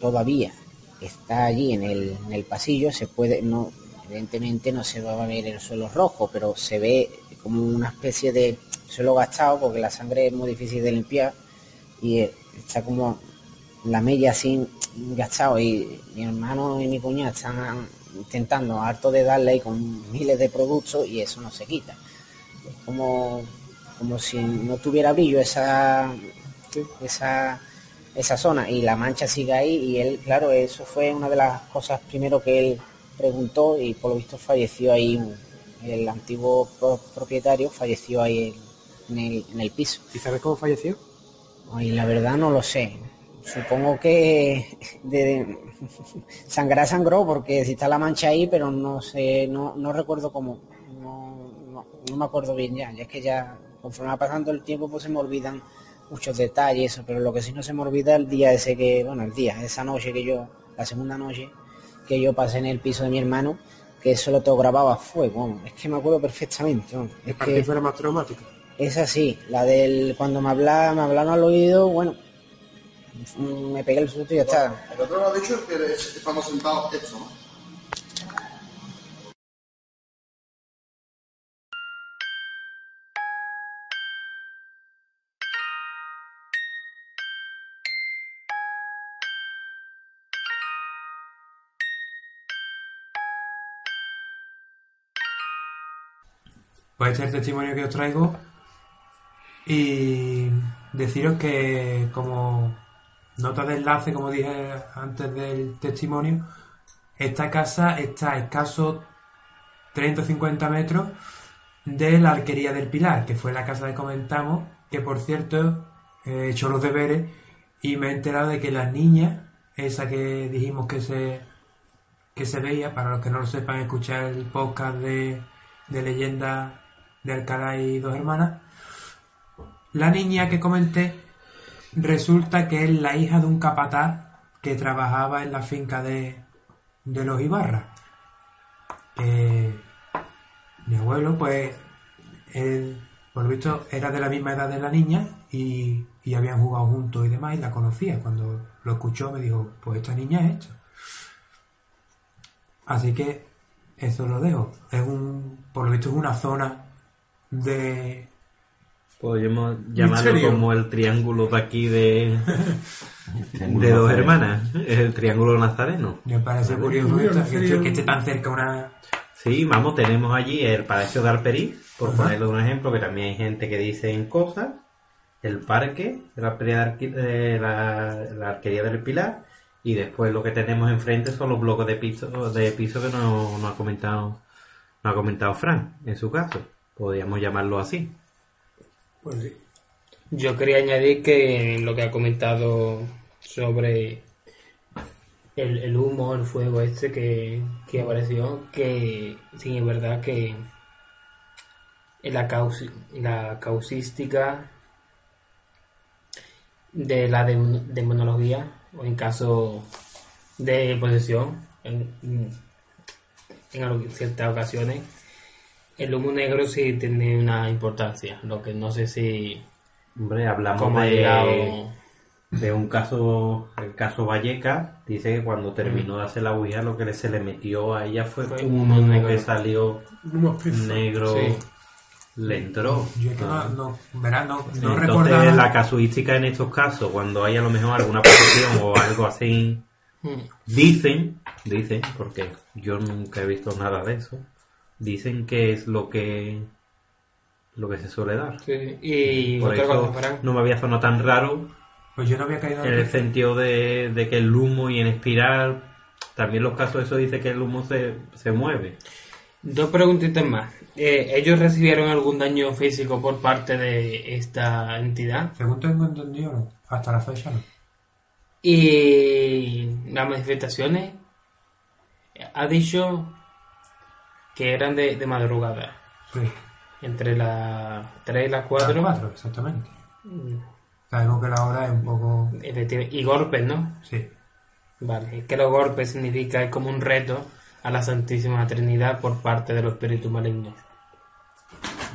todavía está allí en el, en el pasillo, se puede, no, evidentemente no se va a ver el suelo rojo, pero se ve como una especie de suelo gastado porque la sangre es muy difícil de limpiar y eh, está como la mella así gastado y mi hermano y mi cuñada están intentando harto de darle ahí con miles de productos y eso no se quita. Es como, como si no tuviera brillo esa, esa, esa zona y la mancha sigue ahí y él, claro, eso fue una de las cosas primero que él preguntó y por lo visto falleció ahí, el antiguo pro- propietario falleció ahí en el, en el piso. ¿Y sabes cómo falleció? Ay, la verdad no lo sé. Supongo que de *laughs* sangrar sangró porque si está la mancha ahí, pero no sé, no, no recuerdo cómo. No, no, no me acuerdo bien ya. Ya es que ya conforme va pasando el tiempo pues se me olvidan muchos detalles, pero lo que sí no se me olvida el día ese que, bueno, el día, esa noche que yo, la segunda noche que yo pasé en el piso de mi hermano, que eso lo tengo grabado a fuego, vamos, es que me acuerdo perfectamente. es que- ti fuera más traumático. es así, la del cuando me habla, me hablaron al oído, bueno, me pegué el susto y ya está. El otro lo ha dicho que estamos sentados esto, ¿no? Pues este es el testimonio que os traigo. Y deciros que como nota de enlace, como dije antes del testimonio, esta casa está a escasos 30 o 50 metros de la Arquería del Pilar, que fue la casa que comentamos, que por cierto he hecho los deberes y me he enterado de que la niña, esa que dijimos que se, que se veía, para los que no lo sepan, escuchar el podcast de, de leyenda de Alcalá y dos hermanas, la niña que comenté resulta que es la hija de un capataz que trabajaba en la finca de, de los Ibarra. Que mi abuelo, pues, él, por lo visto, era de la misma edad de la niña y, y habían jugado juntos y demás y la conocía. Cuando lo escuchó me dijo, pues esta niña es esto. Así que eso lo dejo. Es un, por lo visto es una zona de Podríamos llamarlo Misterio. como el triángulo de aquí de, *laughs* de dos hermanas. Es el triángulo nazareno. Me parece curioso esto, que, esté tan cerca una... Sí, vamos, tenemos allí el Palacio de Alperí, por Ajá. ponerle un ejemplo, que también hay gente que dice en cosas, el parque de la, de la, la Arquería del Pilar, y después lo que tenemos enfrente son los bloques de piso, de piso que no, no ha comentado no ha comentado Fran, en su caso. Podríamos llamarlo así. Pues sí. Yo quería añadir que lo que ha comentado sobre el, el humo, el fuego este que, que apareció, que sí es verdad que la, causi- la causística de la dem- demonología, o en caso de posesión, en, en ciertas ocasiones, el humo negro sí tiene una importancia, lo que no sé si... Hombre, hablamos de, llegado- de un caso, el caso Valleca, dice que cuando terminó de hacer la Ouija lo que le- se le metió a ella fue, Fue un humo humo negro. que salió negro, Sí. le entró. Yo es que no, no, verás, no, no Entonces recordaba... la casuística en estos casos, cuando hay a lo mejor alguna posesión o algo así, Mm. dicen, dicen, porque yo nunca he visto nada de eso, dicen que es lo que lo que se suele dar. Sí, y Por eso no me había sonado tan raro Pues yo no había caído en el sentido de, de que el humo y en espiral, también los casos eso dice que el humo se, se mueve. Dos preguntitas más. Eh, ¿Ellos recibieron algún daño físico por parte de esta entidad? Según tengo entendido, no. Hasta la fecha no. Y las manifestaciones, ha dicho que eran de, de madrugada, Sí. entre las 3 y las Las 4. cuatro, exactamente. Sabemos que la hora es un poco... Y golpes, ¿no? Sí. Vale, es que los golpes significa es como un reto a la Santísima Trinidad por parte de los espíritus malignos.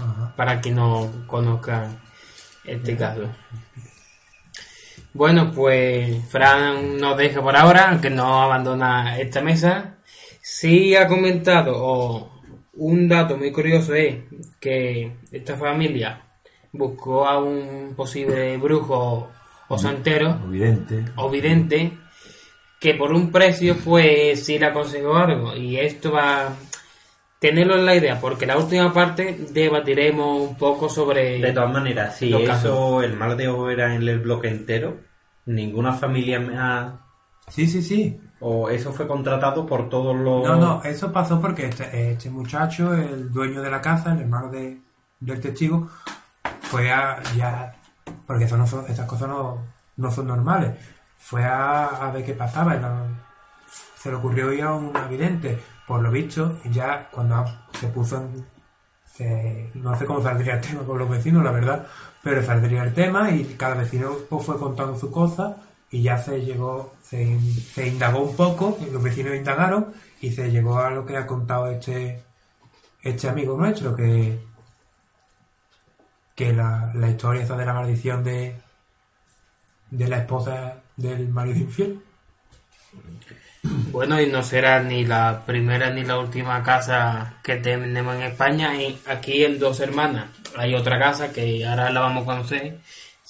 Ajá. Para que no conozcan este caso. Bueno, pues Fran nos deja por ahora, aunque no abandona esta mesa. Sí ha comentado, o un dato muy curioso es que esta familia buscó a un posible brujo o santero o vidente que por un precio pues sí le aconsejó algo y esto va tenerlo en la idea porque la última parte debatiremos un poco sobre De todas maneras, si eso, casos. el mal de ojo era en el bloque entero, ninguna familia me ha... Sí, sí, sí. O eso fue contratado por todos los... No, no, eso pasó porque este, este muchacho, el dueño de la casa, el hermano de, del testigo, fue a ya, porque eso no son- estas cosas no, no son normales, fue a, a ver qué pasaba, no- se le ocurrió ir a un vidente, por lo visto, ya cuando se puso en, se- no sé cómo saldría el tema con los vecinos, la verdad, pero saldría el tema y cada vecino pues, fue contando su cosa y ya se llegó, se, indagó un poco, los vecinos indagaron y se llegó a lo que ha contado este, este amigo nuestro, que, que la, la historia esa de la maldición de, de la esposa del marido infiel. Bueno, y no será ni la primera ni la última casa que tenemos en España. Y aquí en Dos Hermanas hay otra casa que ahora la vamos a conocer.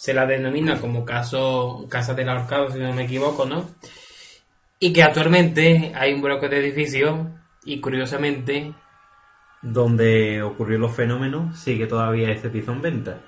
Se la denomina como caso Casa del Ahorcado, si no me equivoco, ¿no? Y que actualmente hay un bloque de edificios y curiosamente Donde ocurrió los fenómenos, sigue todavía este piso en venta.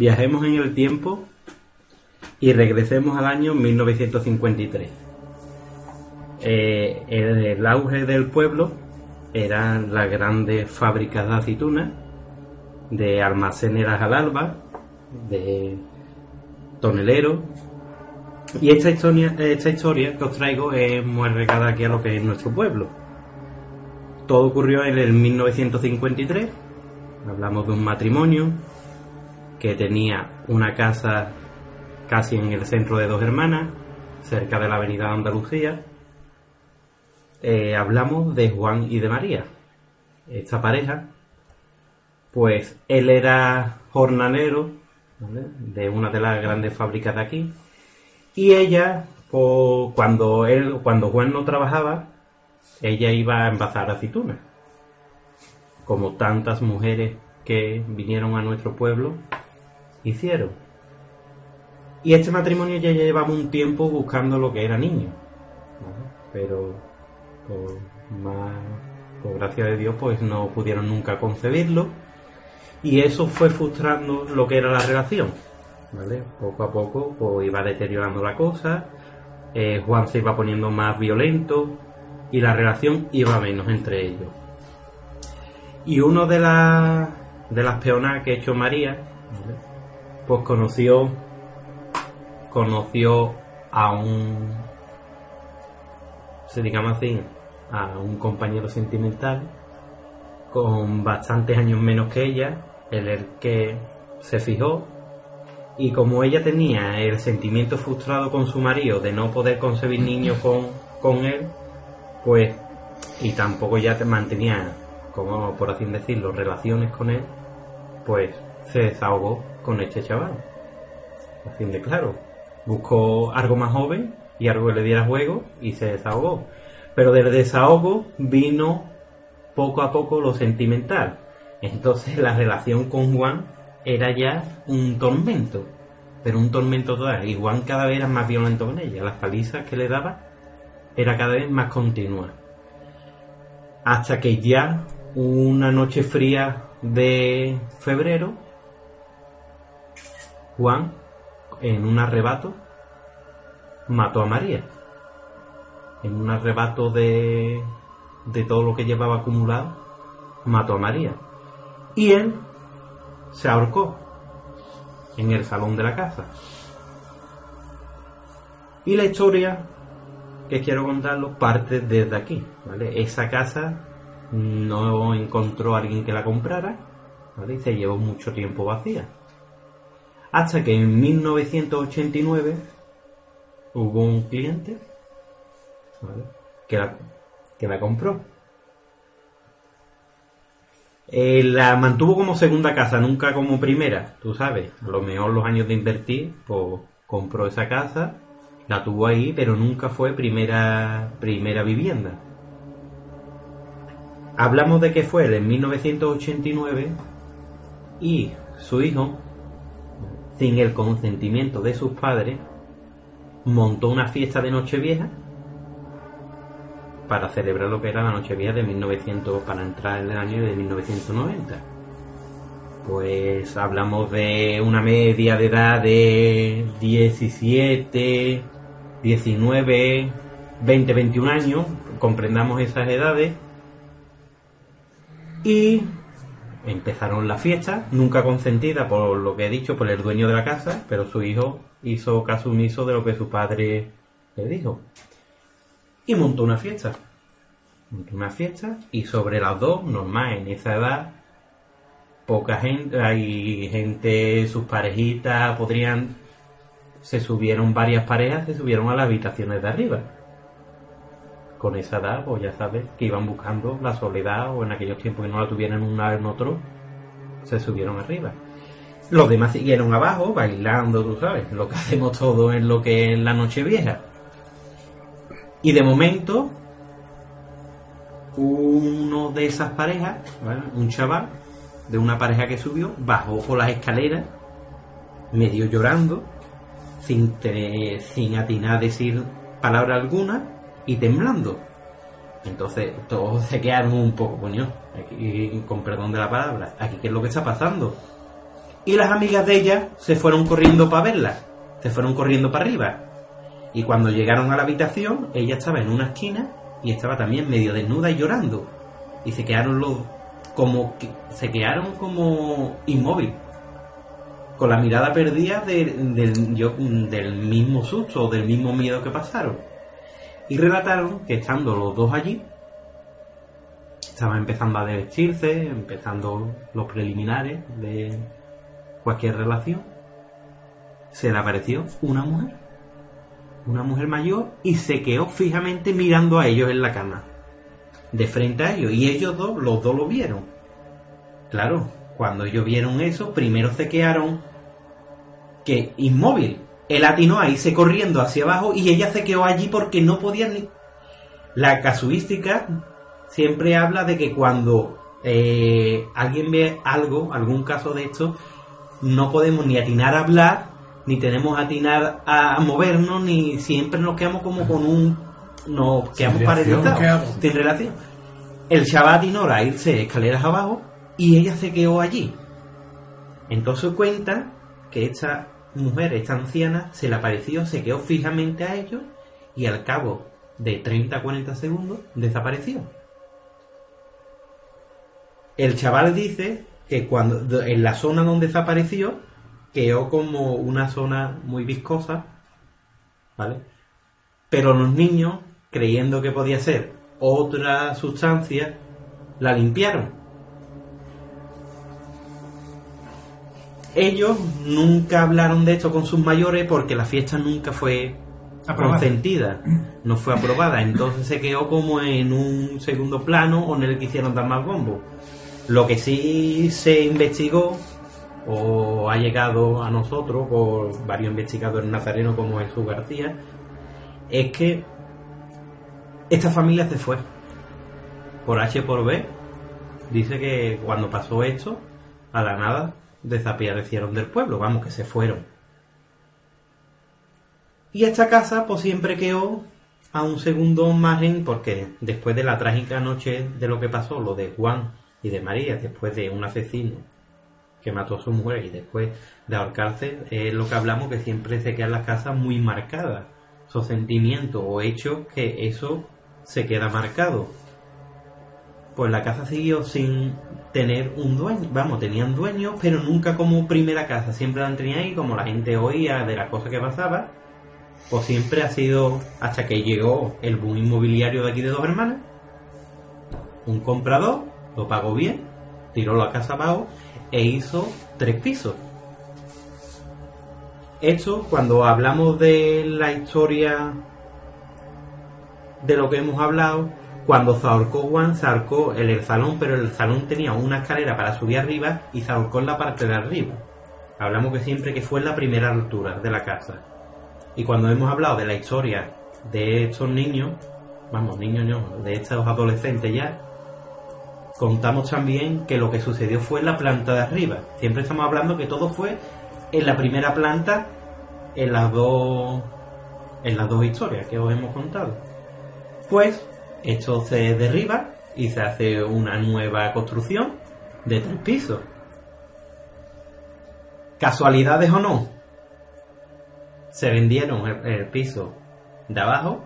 Viajemos en el tiempo y regresemos al año 1953. Eh, el, auge del pueblo eran las grandes fábricas de aceitunas, de almaceneras al alba, de toneleros. Y esta historia, esta historia que os traigo es muy regada aquí a lo que es nuestro pueblo. Todo ocurrió en el 1953. Hablamos de un matrimonio que tenía una casa casi en el centro de dos hermanas, cerca de la avenida Andalucía. Eh, hablamos de Juan y de María. Esta pareja, pues él era jornalero de una de las grandes fábricas de aquí y ella, cuando él, cuando Juan no trabajaba, ella iba a envasar aceitunas. Como tantas mujeres que vinieron a nuestro pueblo hicieron. Y este matrimonio ya llevaba un tiempo buscando lo que era niño. Pero por, más, por gracia de Dios pues no pudieron nunca concebirlo. Y eso fue frustrando lo que era la relación. ¿vale? Poco a poco pues iba deteriorando la cosa. eh, Juan se iba poniendo más violento y la relación iba menos entre ellos. Y uno de las de las peonas que ha hecho María. Pues conoció conoció a un se digamos así a un compañero sentimental con bastantes años menos que ella el que se fijó y como ella tenía el sentimiento frustrado con su marido de no poder concebir niños con, con él pues y tampoco ya te mantenía como por así decirlo relaciones con él pues se desahogó con este chaval a fin de claro buscó algo más joven y algo que le diera juego y se desahogó. Pero del desahogo vino poco a poco lo sentimental. Entonces la relación con Juan era ya un tormento, pero un tormento total. Y Juan cada vez era más violento con ella. Las palizas que le daba era cada vez más continua. Hasta que ya una noche fría de febrero, Juan en un arrebato, mató a María. En un arrebato de, de todo lo que llevaba acumulado, mató a María. Y él se ahorcó en el salón de la casa. Y la historia que quiero contarlo parte desde aquí. ¿vale? Esa casa no encontró a alguien que la comprara y se llevó mucho tiempo vacía hasta que en 1989 hubo un cliente que, la, que la compró. Eh, la mantuvo como segunda casa, nunca como primera, tú sabes. A lo mejor los años de invertir, pues compró esa casa, la tuvo ahí, pero nunca fue primera, primera vivienda. Hablamos de que fue en 1989 y su hijo sin el consentimiento de sus padres, montó una fiesta de Nochevieja para celebrar lo que era la Nochevieja de 1900 para entrar en el año de 1990. Pues hablamos de una media de edad de 17, 19, 20, 21 años, comprendamos esas edades. Y empezaron la fiesta, nunca consentida por lo que he dicho, por el dueño de la casa, pero su hijo hizo caso omiso de lo que su padre le dijo. Y montó una fiesta. Montó una fiesta y sobre las dos, normal, en esa edad, poca gente, hay gente, sus parejitas podrían, se subieron varias parejas, se subieron a las habitaciones de arriba. Con esa edad, pues ya sabes, que iban buscando la soledad o en aquellos tiempos que no la tuvieran un lado en otro, se subieron arriba. Los demás siguieron abajo, bailando, tú sabes, lo que hacemos todo en lo que es la noche vieja. Y de momento, uno de esas parejas, un chaval, de una pareja que subió, bajó por las escaleras, medio llorando, sin, sin atinar a decir palabra alguna y temblando. Entonces todos se quedaron un poco, coño, aquí, con perdón de la palabra, aquí qué es lo que está pasando. Y las amigas de ella se fueron corriendo para verla, se fueron corriendo para arriba. Y cuando llegaron a la habitación, ella estaba en una esquina y estaba también medio desnuda y llorando. Y se quedaron los como se quedaron como inmóvil con la mirada perdida de- del, yo- del mismo susto del mismo miedo que pasaron. Y relataron que estando los dos allí, estaban empezando a vestirse, empezando los preliminares de cualquier relación, se le apareció una mujer, una mujer mayor, y se quedó fijamente mirando a ellos en la cama, de frente a ellos, y ellos dos, los dos lo vieron. Claro, cuando ellos vieron eso, primero se quedaron que inmóvil. Él atinó a irse corriendo hacia abajo y ella se quedó allí porque no podía ni... La casuística siempre habla de que cuando eh, alguien ve algo, algún caso de esto, no podemos ni atinar a hablar, ni tenemos atinar a movernos, ni siempre nos quedamos como con un... Nos quedamos paralizados. Sin relación. El chaval atinó a irse escaleras abajo y ella se quedó allí. Entonces cuenta que esta mujer, esta anciana, se le apareció, se quedó fijamente a ellos y al cabo de 30 a 40 segundos desapareció. El chaval dice que cuando en la zona donde desapareció quedó como una zona muy viscosa, ¿vale? Pero los niños, creyendo que podía ser otra sustancia, la limpiaron. Ellos nunca hablaron de esto con sus mayores porque la fiesta nunca fue Aprobada. consentida, no fue aprobada, entonces se quedó como en un segundo plano o en el que hicieron dar más bombo. Lo que sí se investigó o ha llegado a nosotros por varios investigadores nazarenos como Jesús García es que esta familia se fue por H por B dice que cuando pasó esto a la nada desaparecieron del pueblo vamos que se fueron y esta casa pues siempre quedó a un segundo margen porque después de la trágica noche de lo que pasó, lo de Juan y de María, después de un asesino que mató a su mujer y después de ahorcarse, es lo que hablamos que siempre se quedan las casas muy marcadas, esos sentimientos o hechos que eso se queda marcado. Pues la casa siguió sin tener un dueño, vamos, tenían dueños, pero nunca como primera casa, siempre la tenido ahí, como la gente oía de las cosas que pasaba, pues siempre ha sido hasta que llegó el boom inmobiliario de aquí de dos hermanas. Un comprador lo pagó bien, tiró la casa abajo e hizo tres pisos. Esto, cuando hablamos de la historia de lo que hemos hablado, cuando se ahorcó Juan, se el salón, pero el salón tenía una escalera para subir arriba y se en la parte de arriba. Hablamos que siempre que fue en la primera altura de la casa. Y cuando hemos hablado de la historia de estos niños, vamos, niños no, de estos adolescentes ya, contamos también que lo que sucedió fue en la planta de arriba. Siempre estamos hablando que todo fue en la primera planta, en las dos, en las dos historias que os hemos contado. Pues esto se derriba y se hace una nueva construcción de tres pisos. ¿Casualidades o no? se vendieron el, piso de abajo,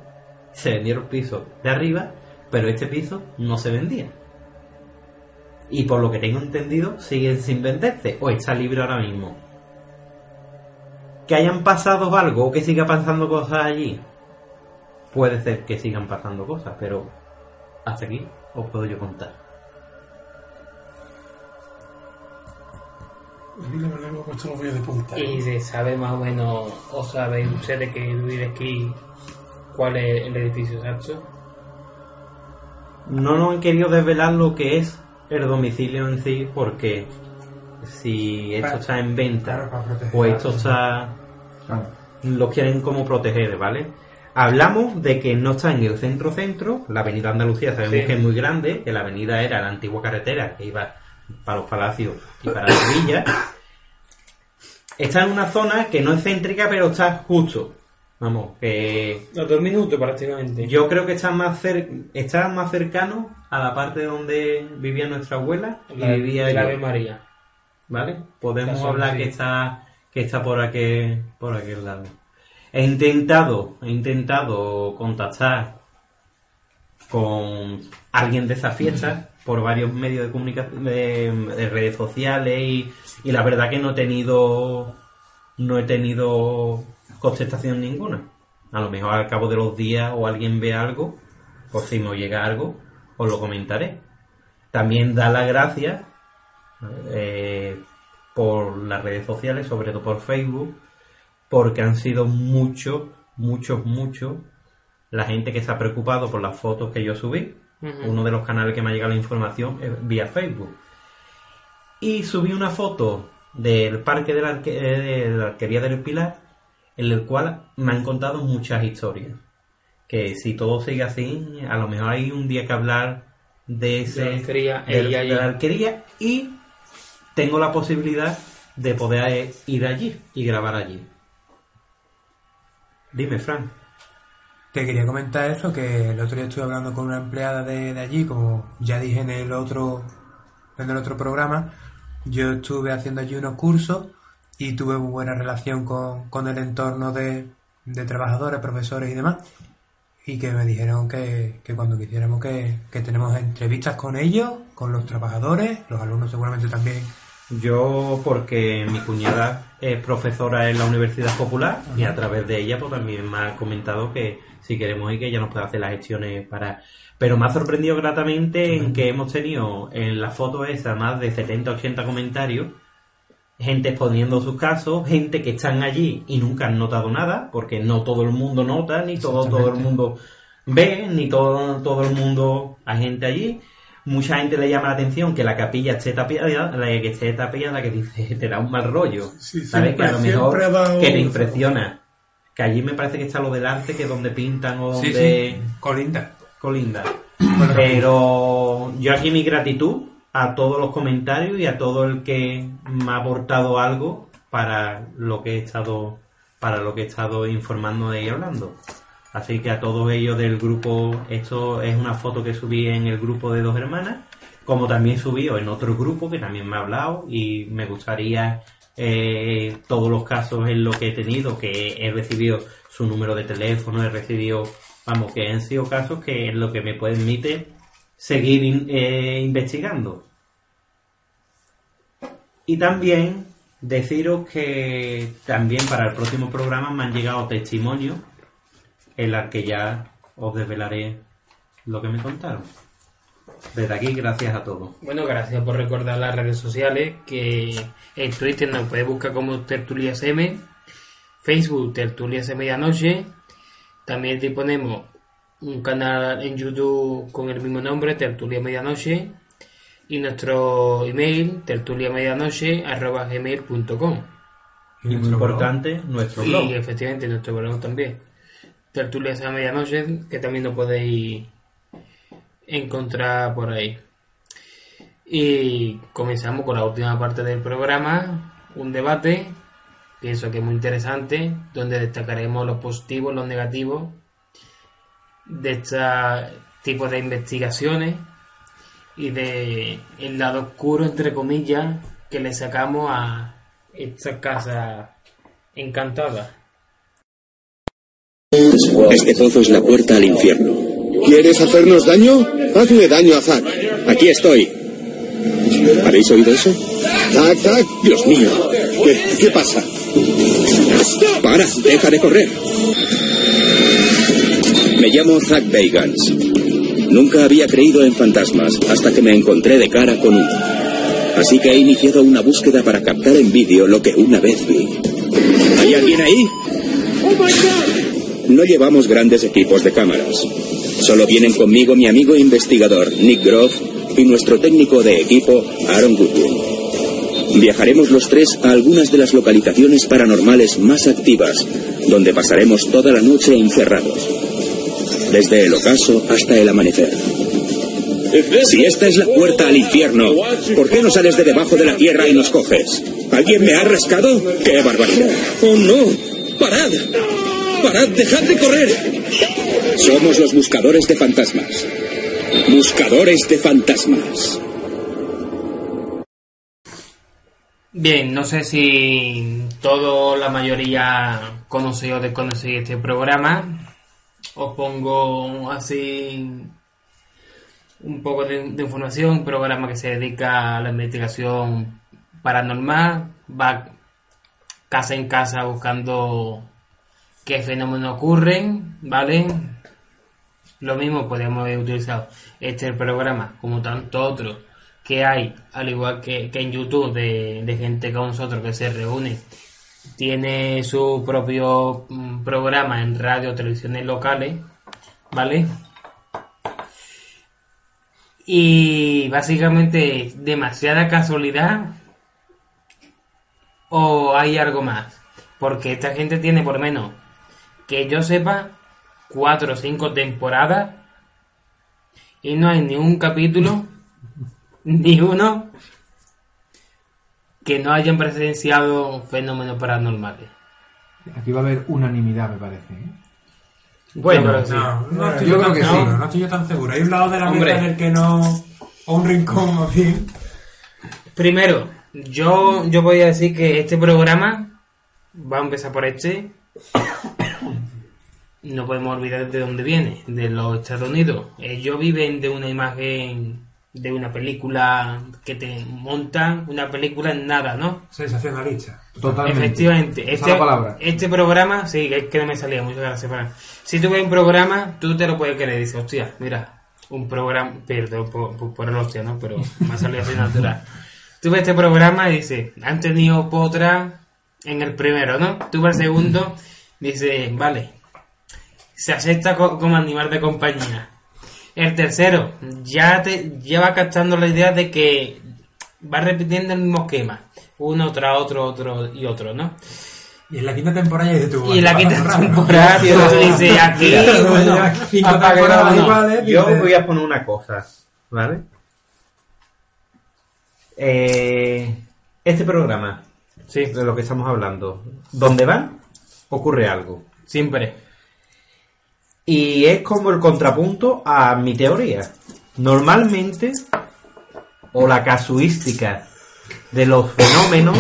se vendieron el piso de arriba, pero este piso no se vendía. Y por lo que tengo entendido, siguen sin venderse o está libre ahora mismo. Que hayan pasado algo o que siga pasando cosas allí, puede ser que sigan pasando cosas, pero hasta aquí os puedo yo contar. Y se sabe más o menos, o sabéis ustedes que vive aquí, cuál es el edificio exacto. No nos han querido desvelar lo que es el domicilio en sí, porque si esto Para- está en venta o a- esto está. Lo quieren como proteger, ¿vale? Hablamos de que no está en el centro-centro, la avenida Andalucía sabemos Sí. que es muy grande, que la avenida era la antigua carretera que iba para los palacios y para Sevilla. Está en una zona que no es céntrica, pero está justo. Vamos, que Los dos minutos prácticamente. yo creo que está más, cer está más cercano a la parte donde vivía nuestra abuela y La- vivía la. Ave María. ¿Vale? Podemos zona, hablar sí. que está que está por aquel por aquel lado. He intentado, he intentado contactar con alguien de esa fiesta por varios medios de comunicación de, de redes sociales y, y la verdad que no he tenido no he tenido contestación ninguna. A lo mejor al cabo de los días o alguien ve algo, o si me llega algo, os lo comentaré. También da las gracias eh, por las redes sociales, sobre todo por Facebook, porque han sido muchos, muchos, muchos la gente que se ha preocupado por las fotos que yo subí. Uno de los canales que me ha llegado la información es vía Facebook. Y subí una foto del parque de la, arque- eh, de la arquería del Pilar, en el cual me han contado muchas historias. Que si todo sigue así, a lo mejor hay un día que hablar de ese De la ella de la alquería y tengo la posibilidad de poder ir allí y grabar allí. Dime, Frank. Te quería comentar eso, que el otro día estuve hablando con una empleada de, de allí, como ya dije en el otro, en el otro programa, yo estuve haciendo allí unos cursos y tuve muy buena relación con, con el entorno de, de trabajadores, profesores y demás. y que me dijeron que, que cuando quisiéramos que, que tenemos entrevistas con ellos, con los trabajadores, los alumnos seguramente también. Yo, porque mi cuñada es profesora en la Universidad Popular y a través de ella, pues también me ha comentado que si queremos ir, que ella nos puede hacer las gestiones para. Pero me ha sorprendido gratamente en que hemos tenido en la foto esa más de 70-80 comentarios, gente exponiendo sus casos, gente que están allí y nunca han notado nada, porque no todo el mundo nota, ni todo, todo el mundo ve, ni todo, todo el mundo, hay gente allí. Mucha gente le llama la atención que la capilla esté tapiada, la que esté tapiada, que dice, *laughs* te da un mal rollo. Sí, ¿Sabes? Que a lo mejor siempre ha dado- que te impresiona. Que allí me parece que está lo del arte, que es donde pintan o Sí, donde... sí, colinda. Colinda. Pero yo aquí mi gratitud a todos los comentarios y a todo el que me ha aportado algo para lo que he estado para lo que he estado informando y hablando. Así que a todos ellos del grupo, esto es una foto que subí en el grupo de dos hermanas, como también subí en otro grupo que también me ha hablado y me gustaría eh, todos los casos en los que he tenido, que he recibido su número de teléfono, he recibido, vamos, que han sido casos que es lo que me permite seguir eh, investigando. Y también deciros que también para el próximo programa me han llegado testimonios en los que ya os desvelaré lo que me contaron. Desde aquí, gracias a todos. Bueno, gracias por recordar las redes sociales, que en Twitter nos puede buscar como Tertulias M, Facebook Tertulias M Medianoche, también disponemos un canal en YouTube con el mismo nombre, Tertulia Medianoche, y nuestro email, tertuliamedianoche.gmail.com Y muy importante, nuestro blog. Y efectivamente nuestro blog también. Tertulias a medianoche, que también lo podéis encontrar por ahí. Y comenzamos con la última parte del programa, un debate, pienso que es muy interesante, donde destacaremos los positivos, los negativos de este tipo de investigaciones y de el lado oscuro, entre comillas, que le sacamos a esta casa encantada. Este pozo es la puerta al infierno. ¿Quieres hacernos daño? Hazle daño a Zack. Aquí estoy. ¿Habéis oído eso? Zack, Zack. Dios mío. ¿Qué, qué pasa? Para, deja de correr. Me llamo Zack Bagans. Nunca había creído en fantasmas hasta que me encontré de cara con uno. Así que he iniciado una búsqueda para captar en vídeo lo que una vez vi. ¿Hay alguien ahí? No llevamos grandes equipos de cámaras. Solo vienen conmigo mi amigo investigador Nick Groff y nuestro técnico de equipo Aaron Goodwin. Viajaremos los tres a algunas de las localizaciones paranormales más activas, donde pasaremos toda la noche encerrados. Desde el ocaso hasta el amanecer. Si esta es la puerta al infierno, ¿por qué no sales de debajo de la tierra y nos coges? ¿Alguien me ha rascado? ¡Qué barbaridad! ¡Oh no! ¡Parad! ¡Parad! ¡Dejad de correr! Somos los buscadores de fantasmas. Buscadores de fantasmas. Bien, no sé si todo la mayoría conoce o desconoce este programa. Os pongo así un poco de, de información, un programa que se dedica a la investigación paranormal, va casa en casa buscando qué fenómenos ocurren, ¿vale? Lo mismo podríamos haber utilizado este programa como tanto otros que hay, al igual que, que en YouTube, de, de gente como nosotros que se reúne. Tiene su propio mm, programa en radio televisiones locales, ¿vale? Y básicamente demasiada casualidad o hay algo más. Porque esta gente tiene por menos, que yo sepa, cuatro o cinco temporadas y no hay ni un capítulo, *laughs* ni uno, que no hayan presenciado fenómenos paranormales. Aquí va a haber unanimidad, me parece. ¿eh? Bueno, no, pero sí. no, estoy yo yo creo tan que sí. seguro, no estoy yo tan seguro. Hay un lado de la Hombre. mesa en el que no... O un rincón, más bien. Primero, yo, yo voy a decir que este programa va a empezar por este. No podemos olvidar de dónde viene, de los Estados Unidos. Ellos viven de una imagen, de una película que te montan, una película en nada, ¿no? Sensacionalista. Totalmente. Efectivamente. Este, este programa, sí, es que no me salía, muchas gracias. Fran. Si tú ves un programa, tú te lo puedes creer. Dices, hostia, mira, un programa, perdón por, por, por el hostia, ¿no? Pero me ha salido así natural. *laughs* Tú ves este programa y dices, han tenido potra en el primero, ¿no? Tú ves el segundo, dices, vale, se acepta co- como animal de compañía. El tercero, ya te ya va captando la idea de que va repitiendo el mismo esquema. Uno tras otro, otro y otro, ¿no? Y en la quinta temporada ya dices tú. Y en la "Vale, quinta raro". temporada, tío, tú dices, aquí, bueno, Yo voy a poner una cosa, ¿vale? Eh, este programa, de lo que estamos hablando, donde va, ocurre algo. Siempre. Y es como el contrapunto a mi teoría. Normalmente, o la casuística de los fenómenos,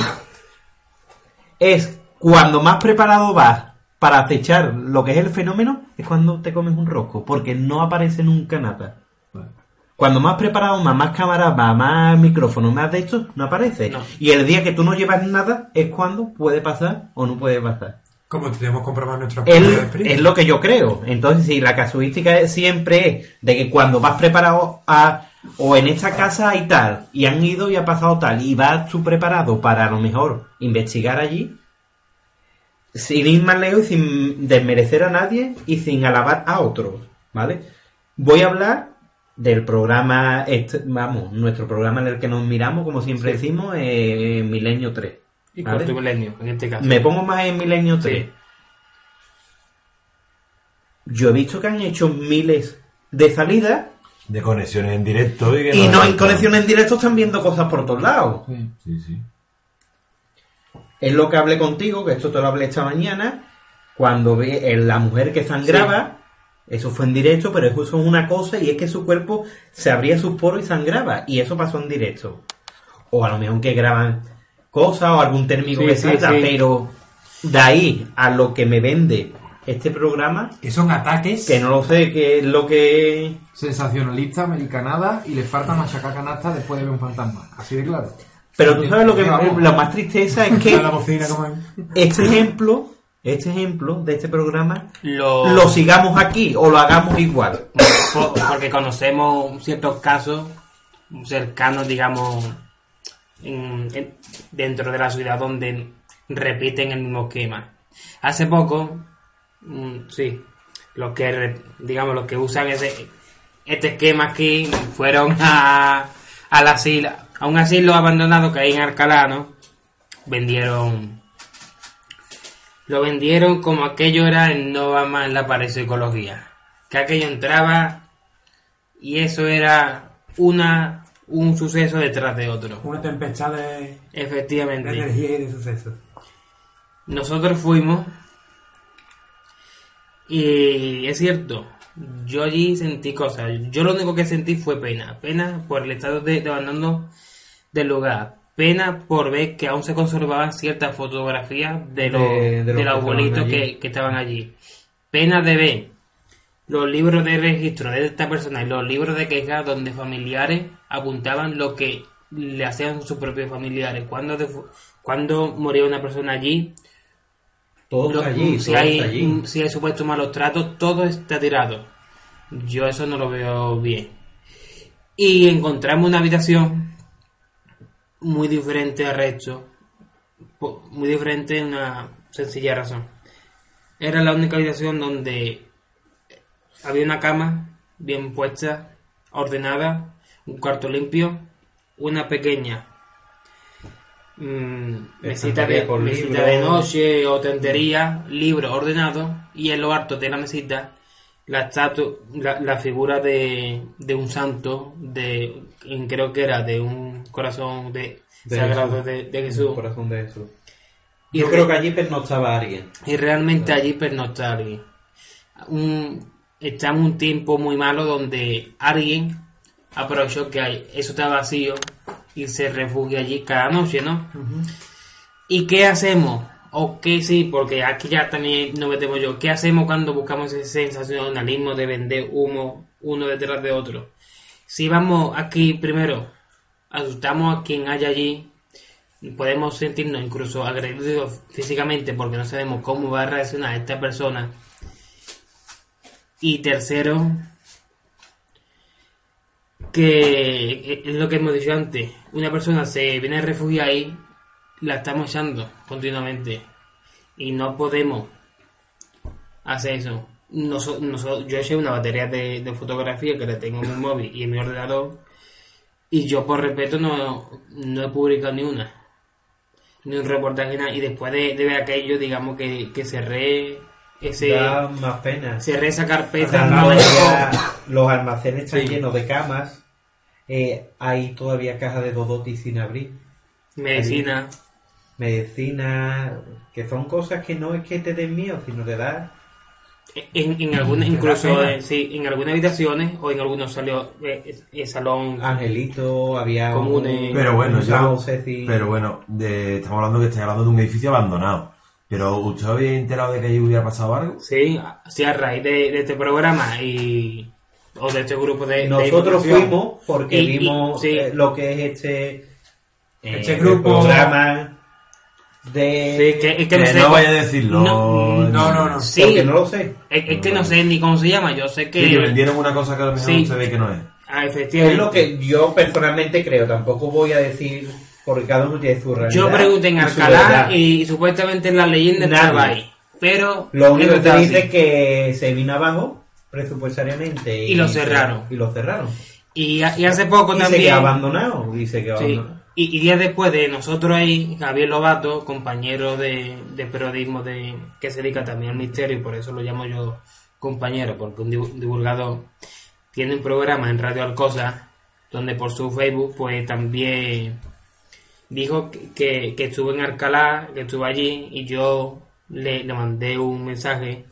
es cuando más preparado vas para acechar lo que es el fenómeno, es cuando te comes un rosco, porque no aparece nunca nada. Cuando más preparado, más, más cámara, va, más micrófono, más de esto, no aparece. Y el día que tú no llevas nada es cuando puede pasar o no puede pasar. Como tenemos comprobado nuestra Es, es lo que yo creo. Entonces, si la casuística es- siempre es de que cuando vas preparado a. O en esta casa hay tal, y han ido y ha pasado tal, y vas tú preparado para a lo mejor investigar allí, sin ir más lejos y sin desmerecer a nadie y sin alabar a otros, ¿vale? Voy a hablar del programa, este- vamos, nuestro programa en el que nos miramos, como siempre Sí. decimos, eh, Milenio 3. Y ¿vale? cuarto milenio, en este caso. Me pongo más en Milenio 3. Yo he visto que han hecho miles de salidas De conexiones en directo y que y no en conexiones en directo están viendo cosas por todos lados. Sí, sí. Es lo que hablé contigo, que esto te lo hablé esta mañana, cuando ve la mujer que sangraba, eso fue en directo, pero eso es una cosa y es que su cuerpo se abría sus poros y sangraba, y eso pasó en directo. O a lo mejor que graban cosas o algún térmico Sí, que sí, pero de ahí a lo que me vende este programa, que son ataques, que no lo sé, que es lo que... Sensacionalista, americanada y le falta machacar canasta después de ver un fantasma. Así de claro. Pero tú sabes lo que lo más tristeza es *laughs* que la bocina como es. este ejemplo, este ejemplo de este programa Lo- lo sigamos aquí o lo hagamos igual. Po- porque conocemos ciertos casos cercanos, digamos, dentro de la ciudad donde repiten el mismo esquema. Hace poco, mm, sí, los que, digamos, los que usan ese, este esquema aquí fueron a, al asilo, a un asilo abandonado que hay en Alcalá. Vendieron lo vendieron como aquello era el no va más en la parapsicología. Que aquello entraba y eso era una un suceso detrás de otro. Una tempestad de, de Efectivamente. energía y de sucesos. Nosotros fuimos y es cierto, yo allí sentí cosas. Yo lo único que sentí fue pena. Pena por el estado de, de abandono del lugar. Pena por ver que aún se conservaban ciertas fotografías de los, De- de los de los que abuelitos que, que estaban allí. Pena de ver los libros de registro de esta persona y los libros de quejas donde familiares apuntaban lo que le hacían sus propios familiares. Cuando, cuando moría una persona allí, si, hay, allí. si hay supuestos malos tratos, todo está tirado. Yo eso no lo veo bien. Y encontramos una habitación muy diferente al resto. Muy diferente en una sencilla razón. Era la única habitación donde había una cama bien puesta, ordenada, un cuarto limpio, una pequeña mm, mesita, de, mesita de noche o tendería, libros ordenados y en lo alto de la mesita la estatua, la, la figura de, de un santo, de creo que era de un corazón de, De sagrado Jesús. de, de Jesús. Un corazón de Jesús. Y Yo re- creo que allí pernoctaba alguien. y realmente allí pernocta alguien. Un, estamos en un tiempo muy malo donde alguien aprovechó que hay, eso está vacío y se refugia allí cada noche, ¿no? ¿Y qué hacemos? O que sí, porque aquí ya también nos metemos yo. ¿Qué hacemos cuando buscamos ese sensacionalismo de vender humo uno detrás de otro? Si vamos aquí primero, asustamos a quien haya allí, podemos sentirnos incluso agredidos físicamente porque no sabemos cómo va a reaccionar esta persona. Y tercero, que es lo que hemos dicho antes, una persona se viene a refugiar ahí, la estamos echando continuamente y no podemos hacer eso. Noso- noso- yo eché una batería de, de fotografía que la tengo en mi móvil y en mi ordenador y yo por respeto no, no he publicado ni una, ni un reportaje nada y después de, de ver aquello digamos que, que cerré ese... Da más pena. Cerré esa carpeta. No los almacenes están Sí. llenos de camas. Eh, hay todavía cajas de Dodoti sin abrir. Medicina. Hay Medicina, que son cosas que no es que te den miedo, sino te da. En, en algunas, *laughs* incluso eh, sí, en algunas habitaciones o en algunos salió eh, eh, salón Angelito, había comunes. Pero bueno, yo, pero bueno, de, estamos hablando que estoy hablando de un edificio abandonado. Pero ¿usted había enterado de que ahí hubiera pasado algo? Sí, sí, a raíz de, de este programa y o de este grupo de Nosotros fuimos porque Y- y- vimos sí. eh, lo que es este, Este eh, grupo- programa de Sí, que, es que no, Que sé, no vaya a decirlo. No, no, no. no. Sí, Porque no lo sé. Es, es que no sé ni cómo se llama. Yo sé que. Sí, que vendieron una cosa que a lo mejor Sí. usted ve que no es. Ah, Es lo que yo personalmente creo, tampoco voy a decir porque cada uno tiene su realidad. Yo pregunté en y Alcalá verdad. y, supuestamente en la leyenda estaba ahí. Pero. Lo único que verdad, dice es que se vino abajo presupuestariamente Y lo cerraron. y lo cerraron. Y, y hace poco y también. se quedó abandonado y se quedó Sí. abandonado. Y, días después de nosotros ahí, Javier Lobato, compañero de, de periodismo de, que se dedica también al misterio, y por eso lo llamo yo compañero, porque un divu- divulgador tiene un programa en Radio Alcosa, donde por su Facebook, pues también dijo que, que, que estuvo en Alcalá, que estuvo allí, y yo le, le mandé un mensaje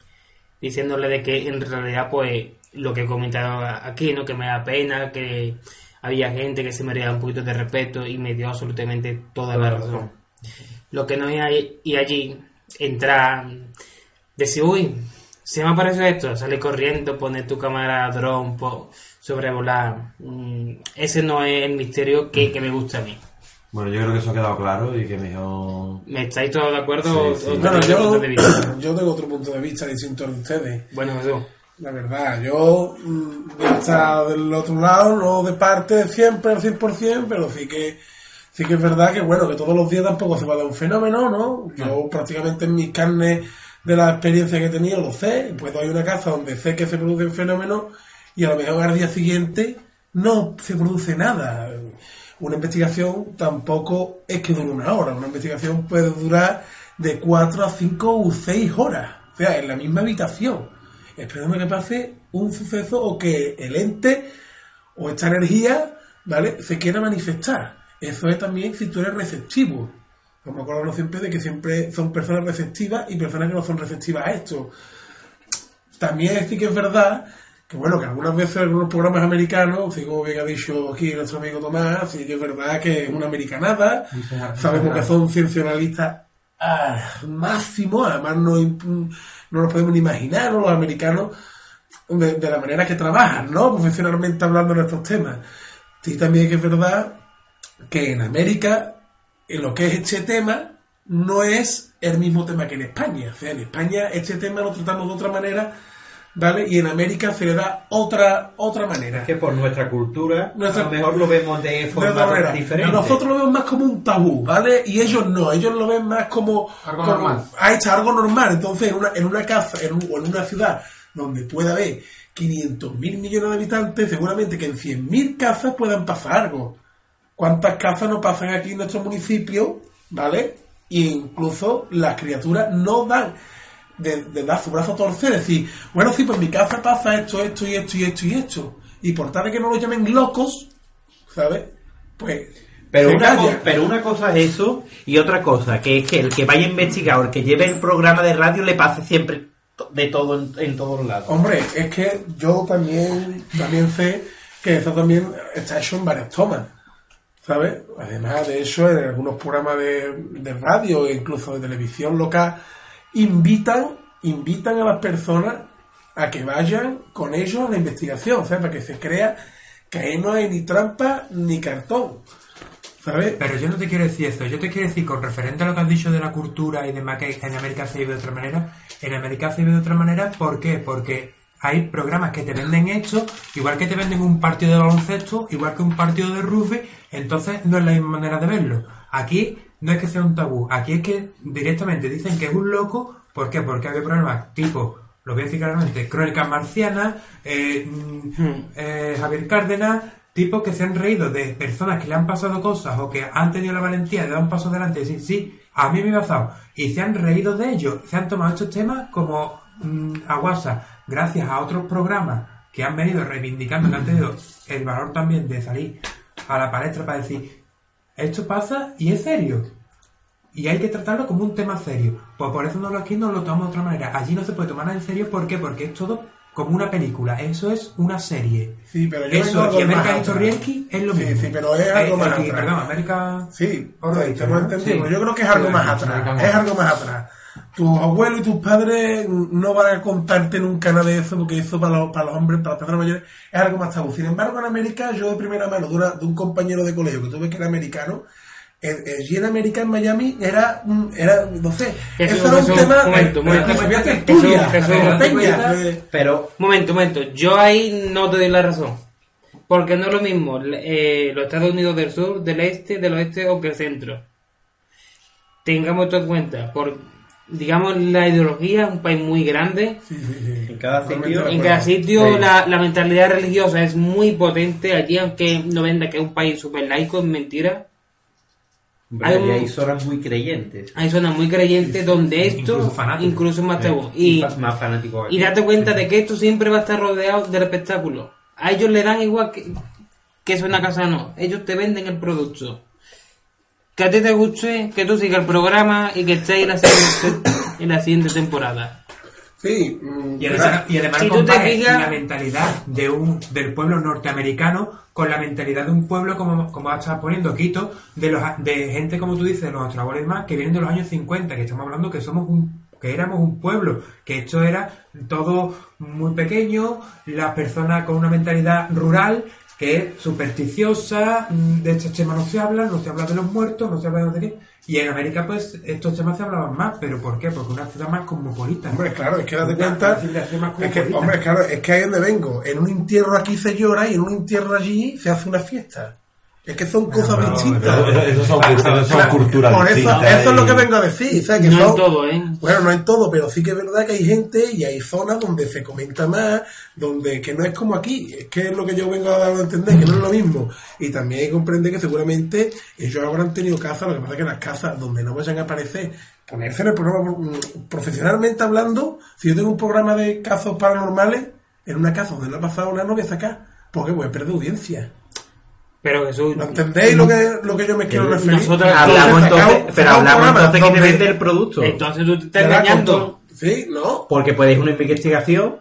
diciéndole de que en realidad pues lo que he comentado aquí, ¿no? Que me da pena, que había gente que se merecía un poquito de respeto y me dio absolutamente toda la razón. Lo que no ahí- y allí entrar, decir, uy, se me apareció esto, sale corriendo, poner tu cámara drone, po- sobrevolar. Mm, ese no es el misterio que, que me gusta a mí. Bueno, yo creo que eso ha quedado claro y que mejor... ¿Me estáis todos de acuerdo? Sí, sí. ¿O- o Bueno, tenéis yo, puntos de vista? *coughs* yo tengo otro punto de vista distinto al de ustedes. Bueno, Jesús. La verdad, yo mm, voy a estar del otro lado, no de parte siempre al 100%, pero sí que sí que es verdad que bueno, que todos los días tampoco se va a dar un fenómeno, ¿no? Yo prácticamente en mis carnes de la experiencia que he tenido lo sé, pues hay una casa donde sé que se produce un fenómeno y a lo mejor al día siguiente no se produce nada. Una investigación tampoco es que dure una hora, una investigación puede durar de 4 a 5 o 6 horas, o sea, en la misma habitación esperando que pase un suceso o que el ente o esta energía, ¿vale? Se quiera manifestar. Eso es también si tú eres receptivo. Como acuerdo siempre de que siempre son personas receptivas y personas que no son receptivas a esto. También sí que es verdad que bueno, que algunas veces en algunos programas americanos, como bien ha dicho aquí nuestro amigo Tomás, sí que es verdad que es una americanada, sabemos que son ciencialistas al máximo, además no, no nos podemos ni imaginar, ¿no? Los americanos, de, de la manera que trabajan, ¿no? Profesionalmente hablando de estos temas. Sí, también que es verdad que en América, en lo que es este tema, no es el mismo tema que en España. O sea, en España este tema lo tratamos de otra manera, ¿vale? Y en América se le da otra, otra manera. Es que por nuestra cultura, Nuestra- a lo mejor lo vemos de forma manera. diferente. Nosotros lo vemos más como un tabú, ¿vale? Y ellos no, ellos lo ven más como Algo como- normal. Ahí está, algo normal. Entonces, en una, en una casa en un- o en una ciudad donde pueda haber 500 mil millones de habitantes, seguramente que en 100 mil casas puedan pasar algo. ¿Cuántas casas no pasan aquí en nuestro municipio, ¿vale? Y incluso las criaturas no dan de, de dar su brazo a torcer, decir, bueno, sí, pues en mi casa pasa esto, esto y esto y esto y esto. Y por tal de que no lo llamen locos, ¿sabes? Pues Pero una, calla. co- pero una cosa es eso y otra cosa que es que el que vaya a investigar o el que lleve el programa de radio le pase siempre de todo en, en todos lados. Hombre, es que yo también, también sé que eso también está hecho en varias tomas. ¿sabes? Además de eso, en algunos programas de, de radio e incluso de televisión local, invitan, invitan a las personas a que vayan con ellos a la investigación, ¿sabes? Para que se crea que ahí no hay ni trampa ni cartón. ¿Sabes? Pero yo no te quiero decir eso, yo te quiero decir, con referente a lo que has dicho de la cultura y demás, que en América se vive de otra manera, en América se vive de otra manera, ¿por qué? Porque hay programas que te venden esto, igual que te venden un partido de baloncesto, igual que un partido de rugby, entonces no es la misma manera de verlo. Aquí no es que sea un tabú, aquí es que directamente dicen que es un loco, ¿por qué? Porque hay programas tipo, lo voy a decir claramente, Crónicas Marcianas, eh, mm, eh, Javier Cárdenas, tipos que se han reído de personas que le han pasado cosas o que han tenido la valentía de dar un paso adelante y decir, sí, a mí me ha pasado. Y se han reído de ellos, se han tomado estos temas como mm, a WhatsApp, gracias a otros programas que han venido reivindicando, que han tenido el valor también de salir a la palestra para decir, esto pasa y es serio. Y hay que tratarlo como un tema serio. Pues por eso no lo aquí no lo tomamos de otra manera. Allí no se puede tomar en serio, ¿por qué? Porque es todo como una película. Eso es una serie. Sí, pero yo Eso, algo y American X es lo Sí, mismo. sí, pero es algo Eh, más aquí, atrás. Perdón, América... Sí, Horror, te lo ¿no? Sí. Yo creo que es algo Sí, más atrás. Es algo más atrás. Tus abuelos y tus padres no van a contarte nunca nada de eso, porque eso para los, para los hombres, para las personas mayores, es algo más tabú. Sin embargo, en América, yo de primera mano, de, una- de un compañero de colegio que tuve que era americano, el, el Gin América en Miami era, era no sé, eso era un tema. momento, eh, momento. Pero, Momento, momento. Yo ahí no te doy la razón. Porque no es lo mismo eh, los Estados Unidos del sur, del este, del oeste o que el centro. Tengamos esto en cuenta. Por, digamos, la ideología es un país muy grande. en cada sitio... En cada sitio Sí. la, la mentalidad religiosa es muy potente. Aquí, aunque no venda que es un país súper laico, es mentira. Hombre, Hay un- hay zonas muy creyentes. Hay zonas muy creyentes donde esto Incluso fanáticos. incluso es más tabú. Y, más y date cuenta de que esto siempre va a estar rodeado del espectáculo. A ellos le dan igual que, que es una casa o no. Ellos te venden el producto. Que a ti te guste, que tú sigas el programa y que estés en la siguiente, *coughs* en la siguiente temporada. Sí, mm, Y además, y además Si fijas- la mentalidad de un, del pueblo norteamericano con la mentalidad de un pueblo, como, como estás poniendo, Quito, de, los, de gente, como tú dices, de los abuelos y más, que vienen de los años 50, que estamos hablando que somos un que éramos un pueblo, que esto era todo muy pequeño, las personas con una mentalidad rural, que es supersticiosa, mm, de estos temas no se habla, no se habla de los muertos, no se habla de qué. Y en América, pues, estos temas se hablaban más, pero ¿por qué? Porque una ciudad más cosmopolita. Hombre, claro, es que date Una cuenta. Es que, hombre, claro, es que ahí es donde vengo. En un entierro aquí se llora y en un entierro allí se hace una fiesta. Es que son cosas no, distintas. eso- eso son culturas- eso son Claro, culturas Por eso, distintas eso es lo que vengo a decir. ¿sabes? Que No en todo, ¿eh? Bueno, no en todo, pero sí que es verdad que hay gente y hay zonas donde se comenta más, donde que no es como aquí. Es que es lo que yo vengo a dar a entender, que no es lo mismo. Y también hay que comprender que seguramente ellos habrán tenido casas, lo que pasa es que las casas donde no vayan a aparecer, ponerse en el programa, mm, profesionalmente hablando, si yo tengo un programa de casos paranormales, en una casa donde no ha pasado nada, no voy a sacar, porque voy a perder audiencia. Pero Jesús. ¿No entendéis lo que, lo que yo me quiero referir? Nosotros Hablamos Entonces, pero hablamos programa entonces que te vende el producto. Entonces tú te estás engañando. todo. Sí, ¿no? Porque puedes ir a una investigación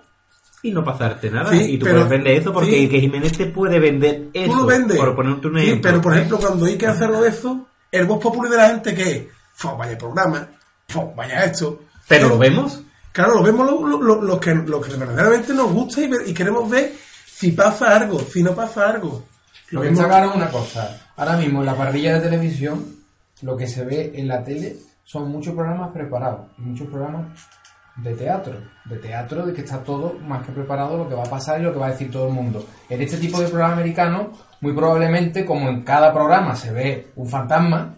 y no pasarte nada. Sí, y tú pero- puedes vender eso porque sí. que Jiménez te puede vender eso. Tú lo vendes. Por ponerte un Sí, pero por ejemplo, cuando hay que hacerlo de eso, el voz popular de la gente que es, "Fo, vaya programa, fo, vaya esto. Pero lo vemos. Claro, lo vemos lo, lo- lo- los que, los que verdaderamente nos gusta y queremos ver si pasa algo, si no pasa algo. Lo que mismo- está claro es una cosa. Ahora mismo en la parrilla de televisión, lo que se ve en la tele son muchos programas preparados. Muchos programas de teatro. De teatro, de que está todo más que preparado lo que va a pasar y lo que va a decir todo el mundo. En este tipo de programa americano, muy probablemente, como en cada programa se ve un fantasma,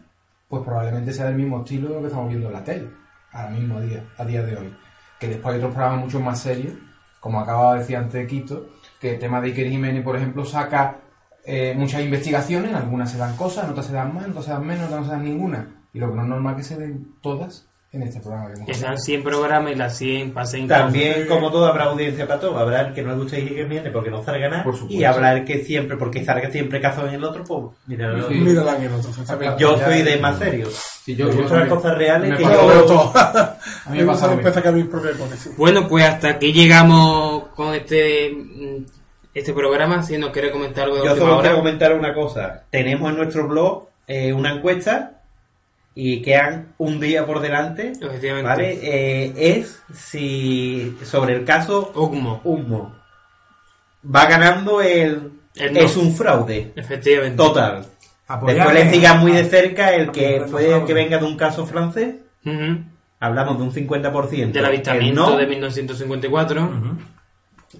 pues probablemente sea del mismo estilo de lo que estamos viendo en la tele. Ahora mismo, a día, a día de hoy. Que después hay otros programas mucho más serios, como acaba de decir antes Quito, que el tema de Iker Jiménez, por ejemplo, saca eh, muchas investigaciones, algunas se dan cosas, en otras se dan más, en otras se dan menos, en otras no se dan ninguna. Y lo que no es normal es que se den todas en este programa. Que hemos Que sean hablado. 100 programas y las 100 pasen También, como todo, habrá audiencia para todo. Habrá el que no le guste y que viene porque no salga nada. Y habrá el que siempre, porque salga siempre caso en el otro, pues mira, Sí. Mírala en el otro. Yo soy de más serio. Sí, yo- me yo gustan las cosas reales Me que pasa yo... Todo. *laughs* A mí me Me pasa gusta después mismo. sacar mis. Bueno, pues hasta aquí llegamos con este mm, este programa. Si nos quiere comentar algo de Yo última solo hora. quiero comentar una cosa. Tenemos en nuestro blog eh, una encuesta y quedan un día por delante. Efectivamente. ¿Vale? Eh, es si sobre el caso Humo. Va ganando el, El no. es un fraude. Efectivamente. Total. Después le siga muy de cerca el que puede que venga de un caso francés. Hablamos de un 50%. Del el avistamiento no, de 1954.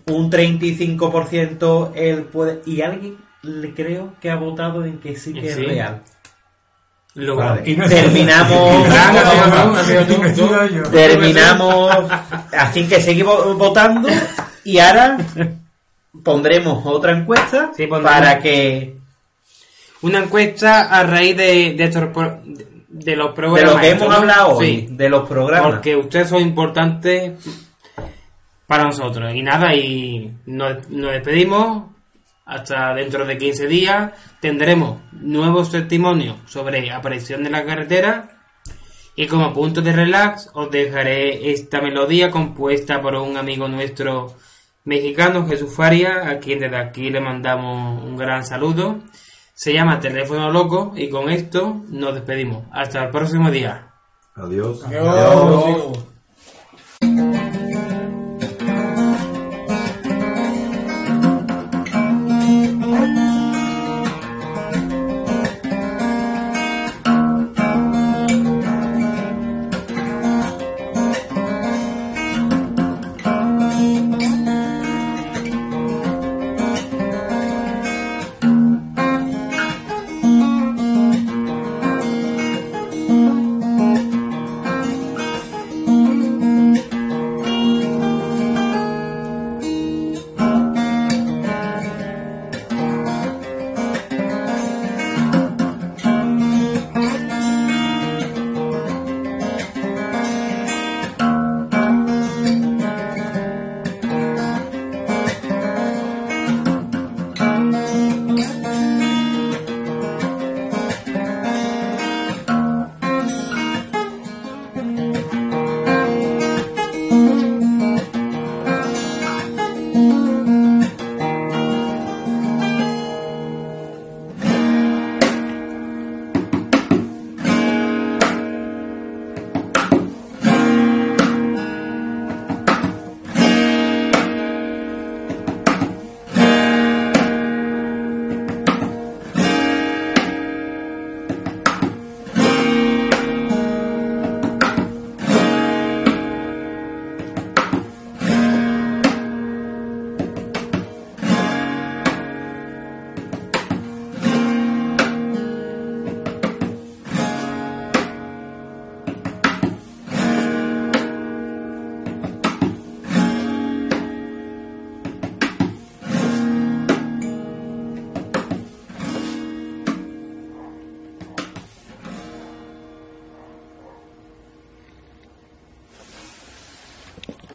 Un 35% él puede y alguien le creo que ha votado en que sí que es Sí. real. Lo- Vale. Y no- terminamos terminamos así que seguimos votando y ahora pondremos otra encuesta Sí, pondremos. para que Una encuesta a raíz de, de, estos pro- de los de programas. lo que hemos hablado hoy Sí. de los programas Porque ustedes son importantes para nosotros. Y nada, y nos, nos despedimos. Hasta dentro de 15 días tendremos nuevos testimonios sobre aparición de la carretera. Y como punto de relax os dejaré esta melodía compuesta por un amigo nuestro mexicano, Jesús Faria, a quien desde aquí le mandamos un gran saludo. Se llama Teléfono Loco y con esto nos despedimos. Hasta el próximo día. Adiós. Adiós.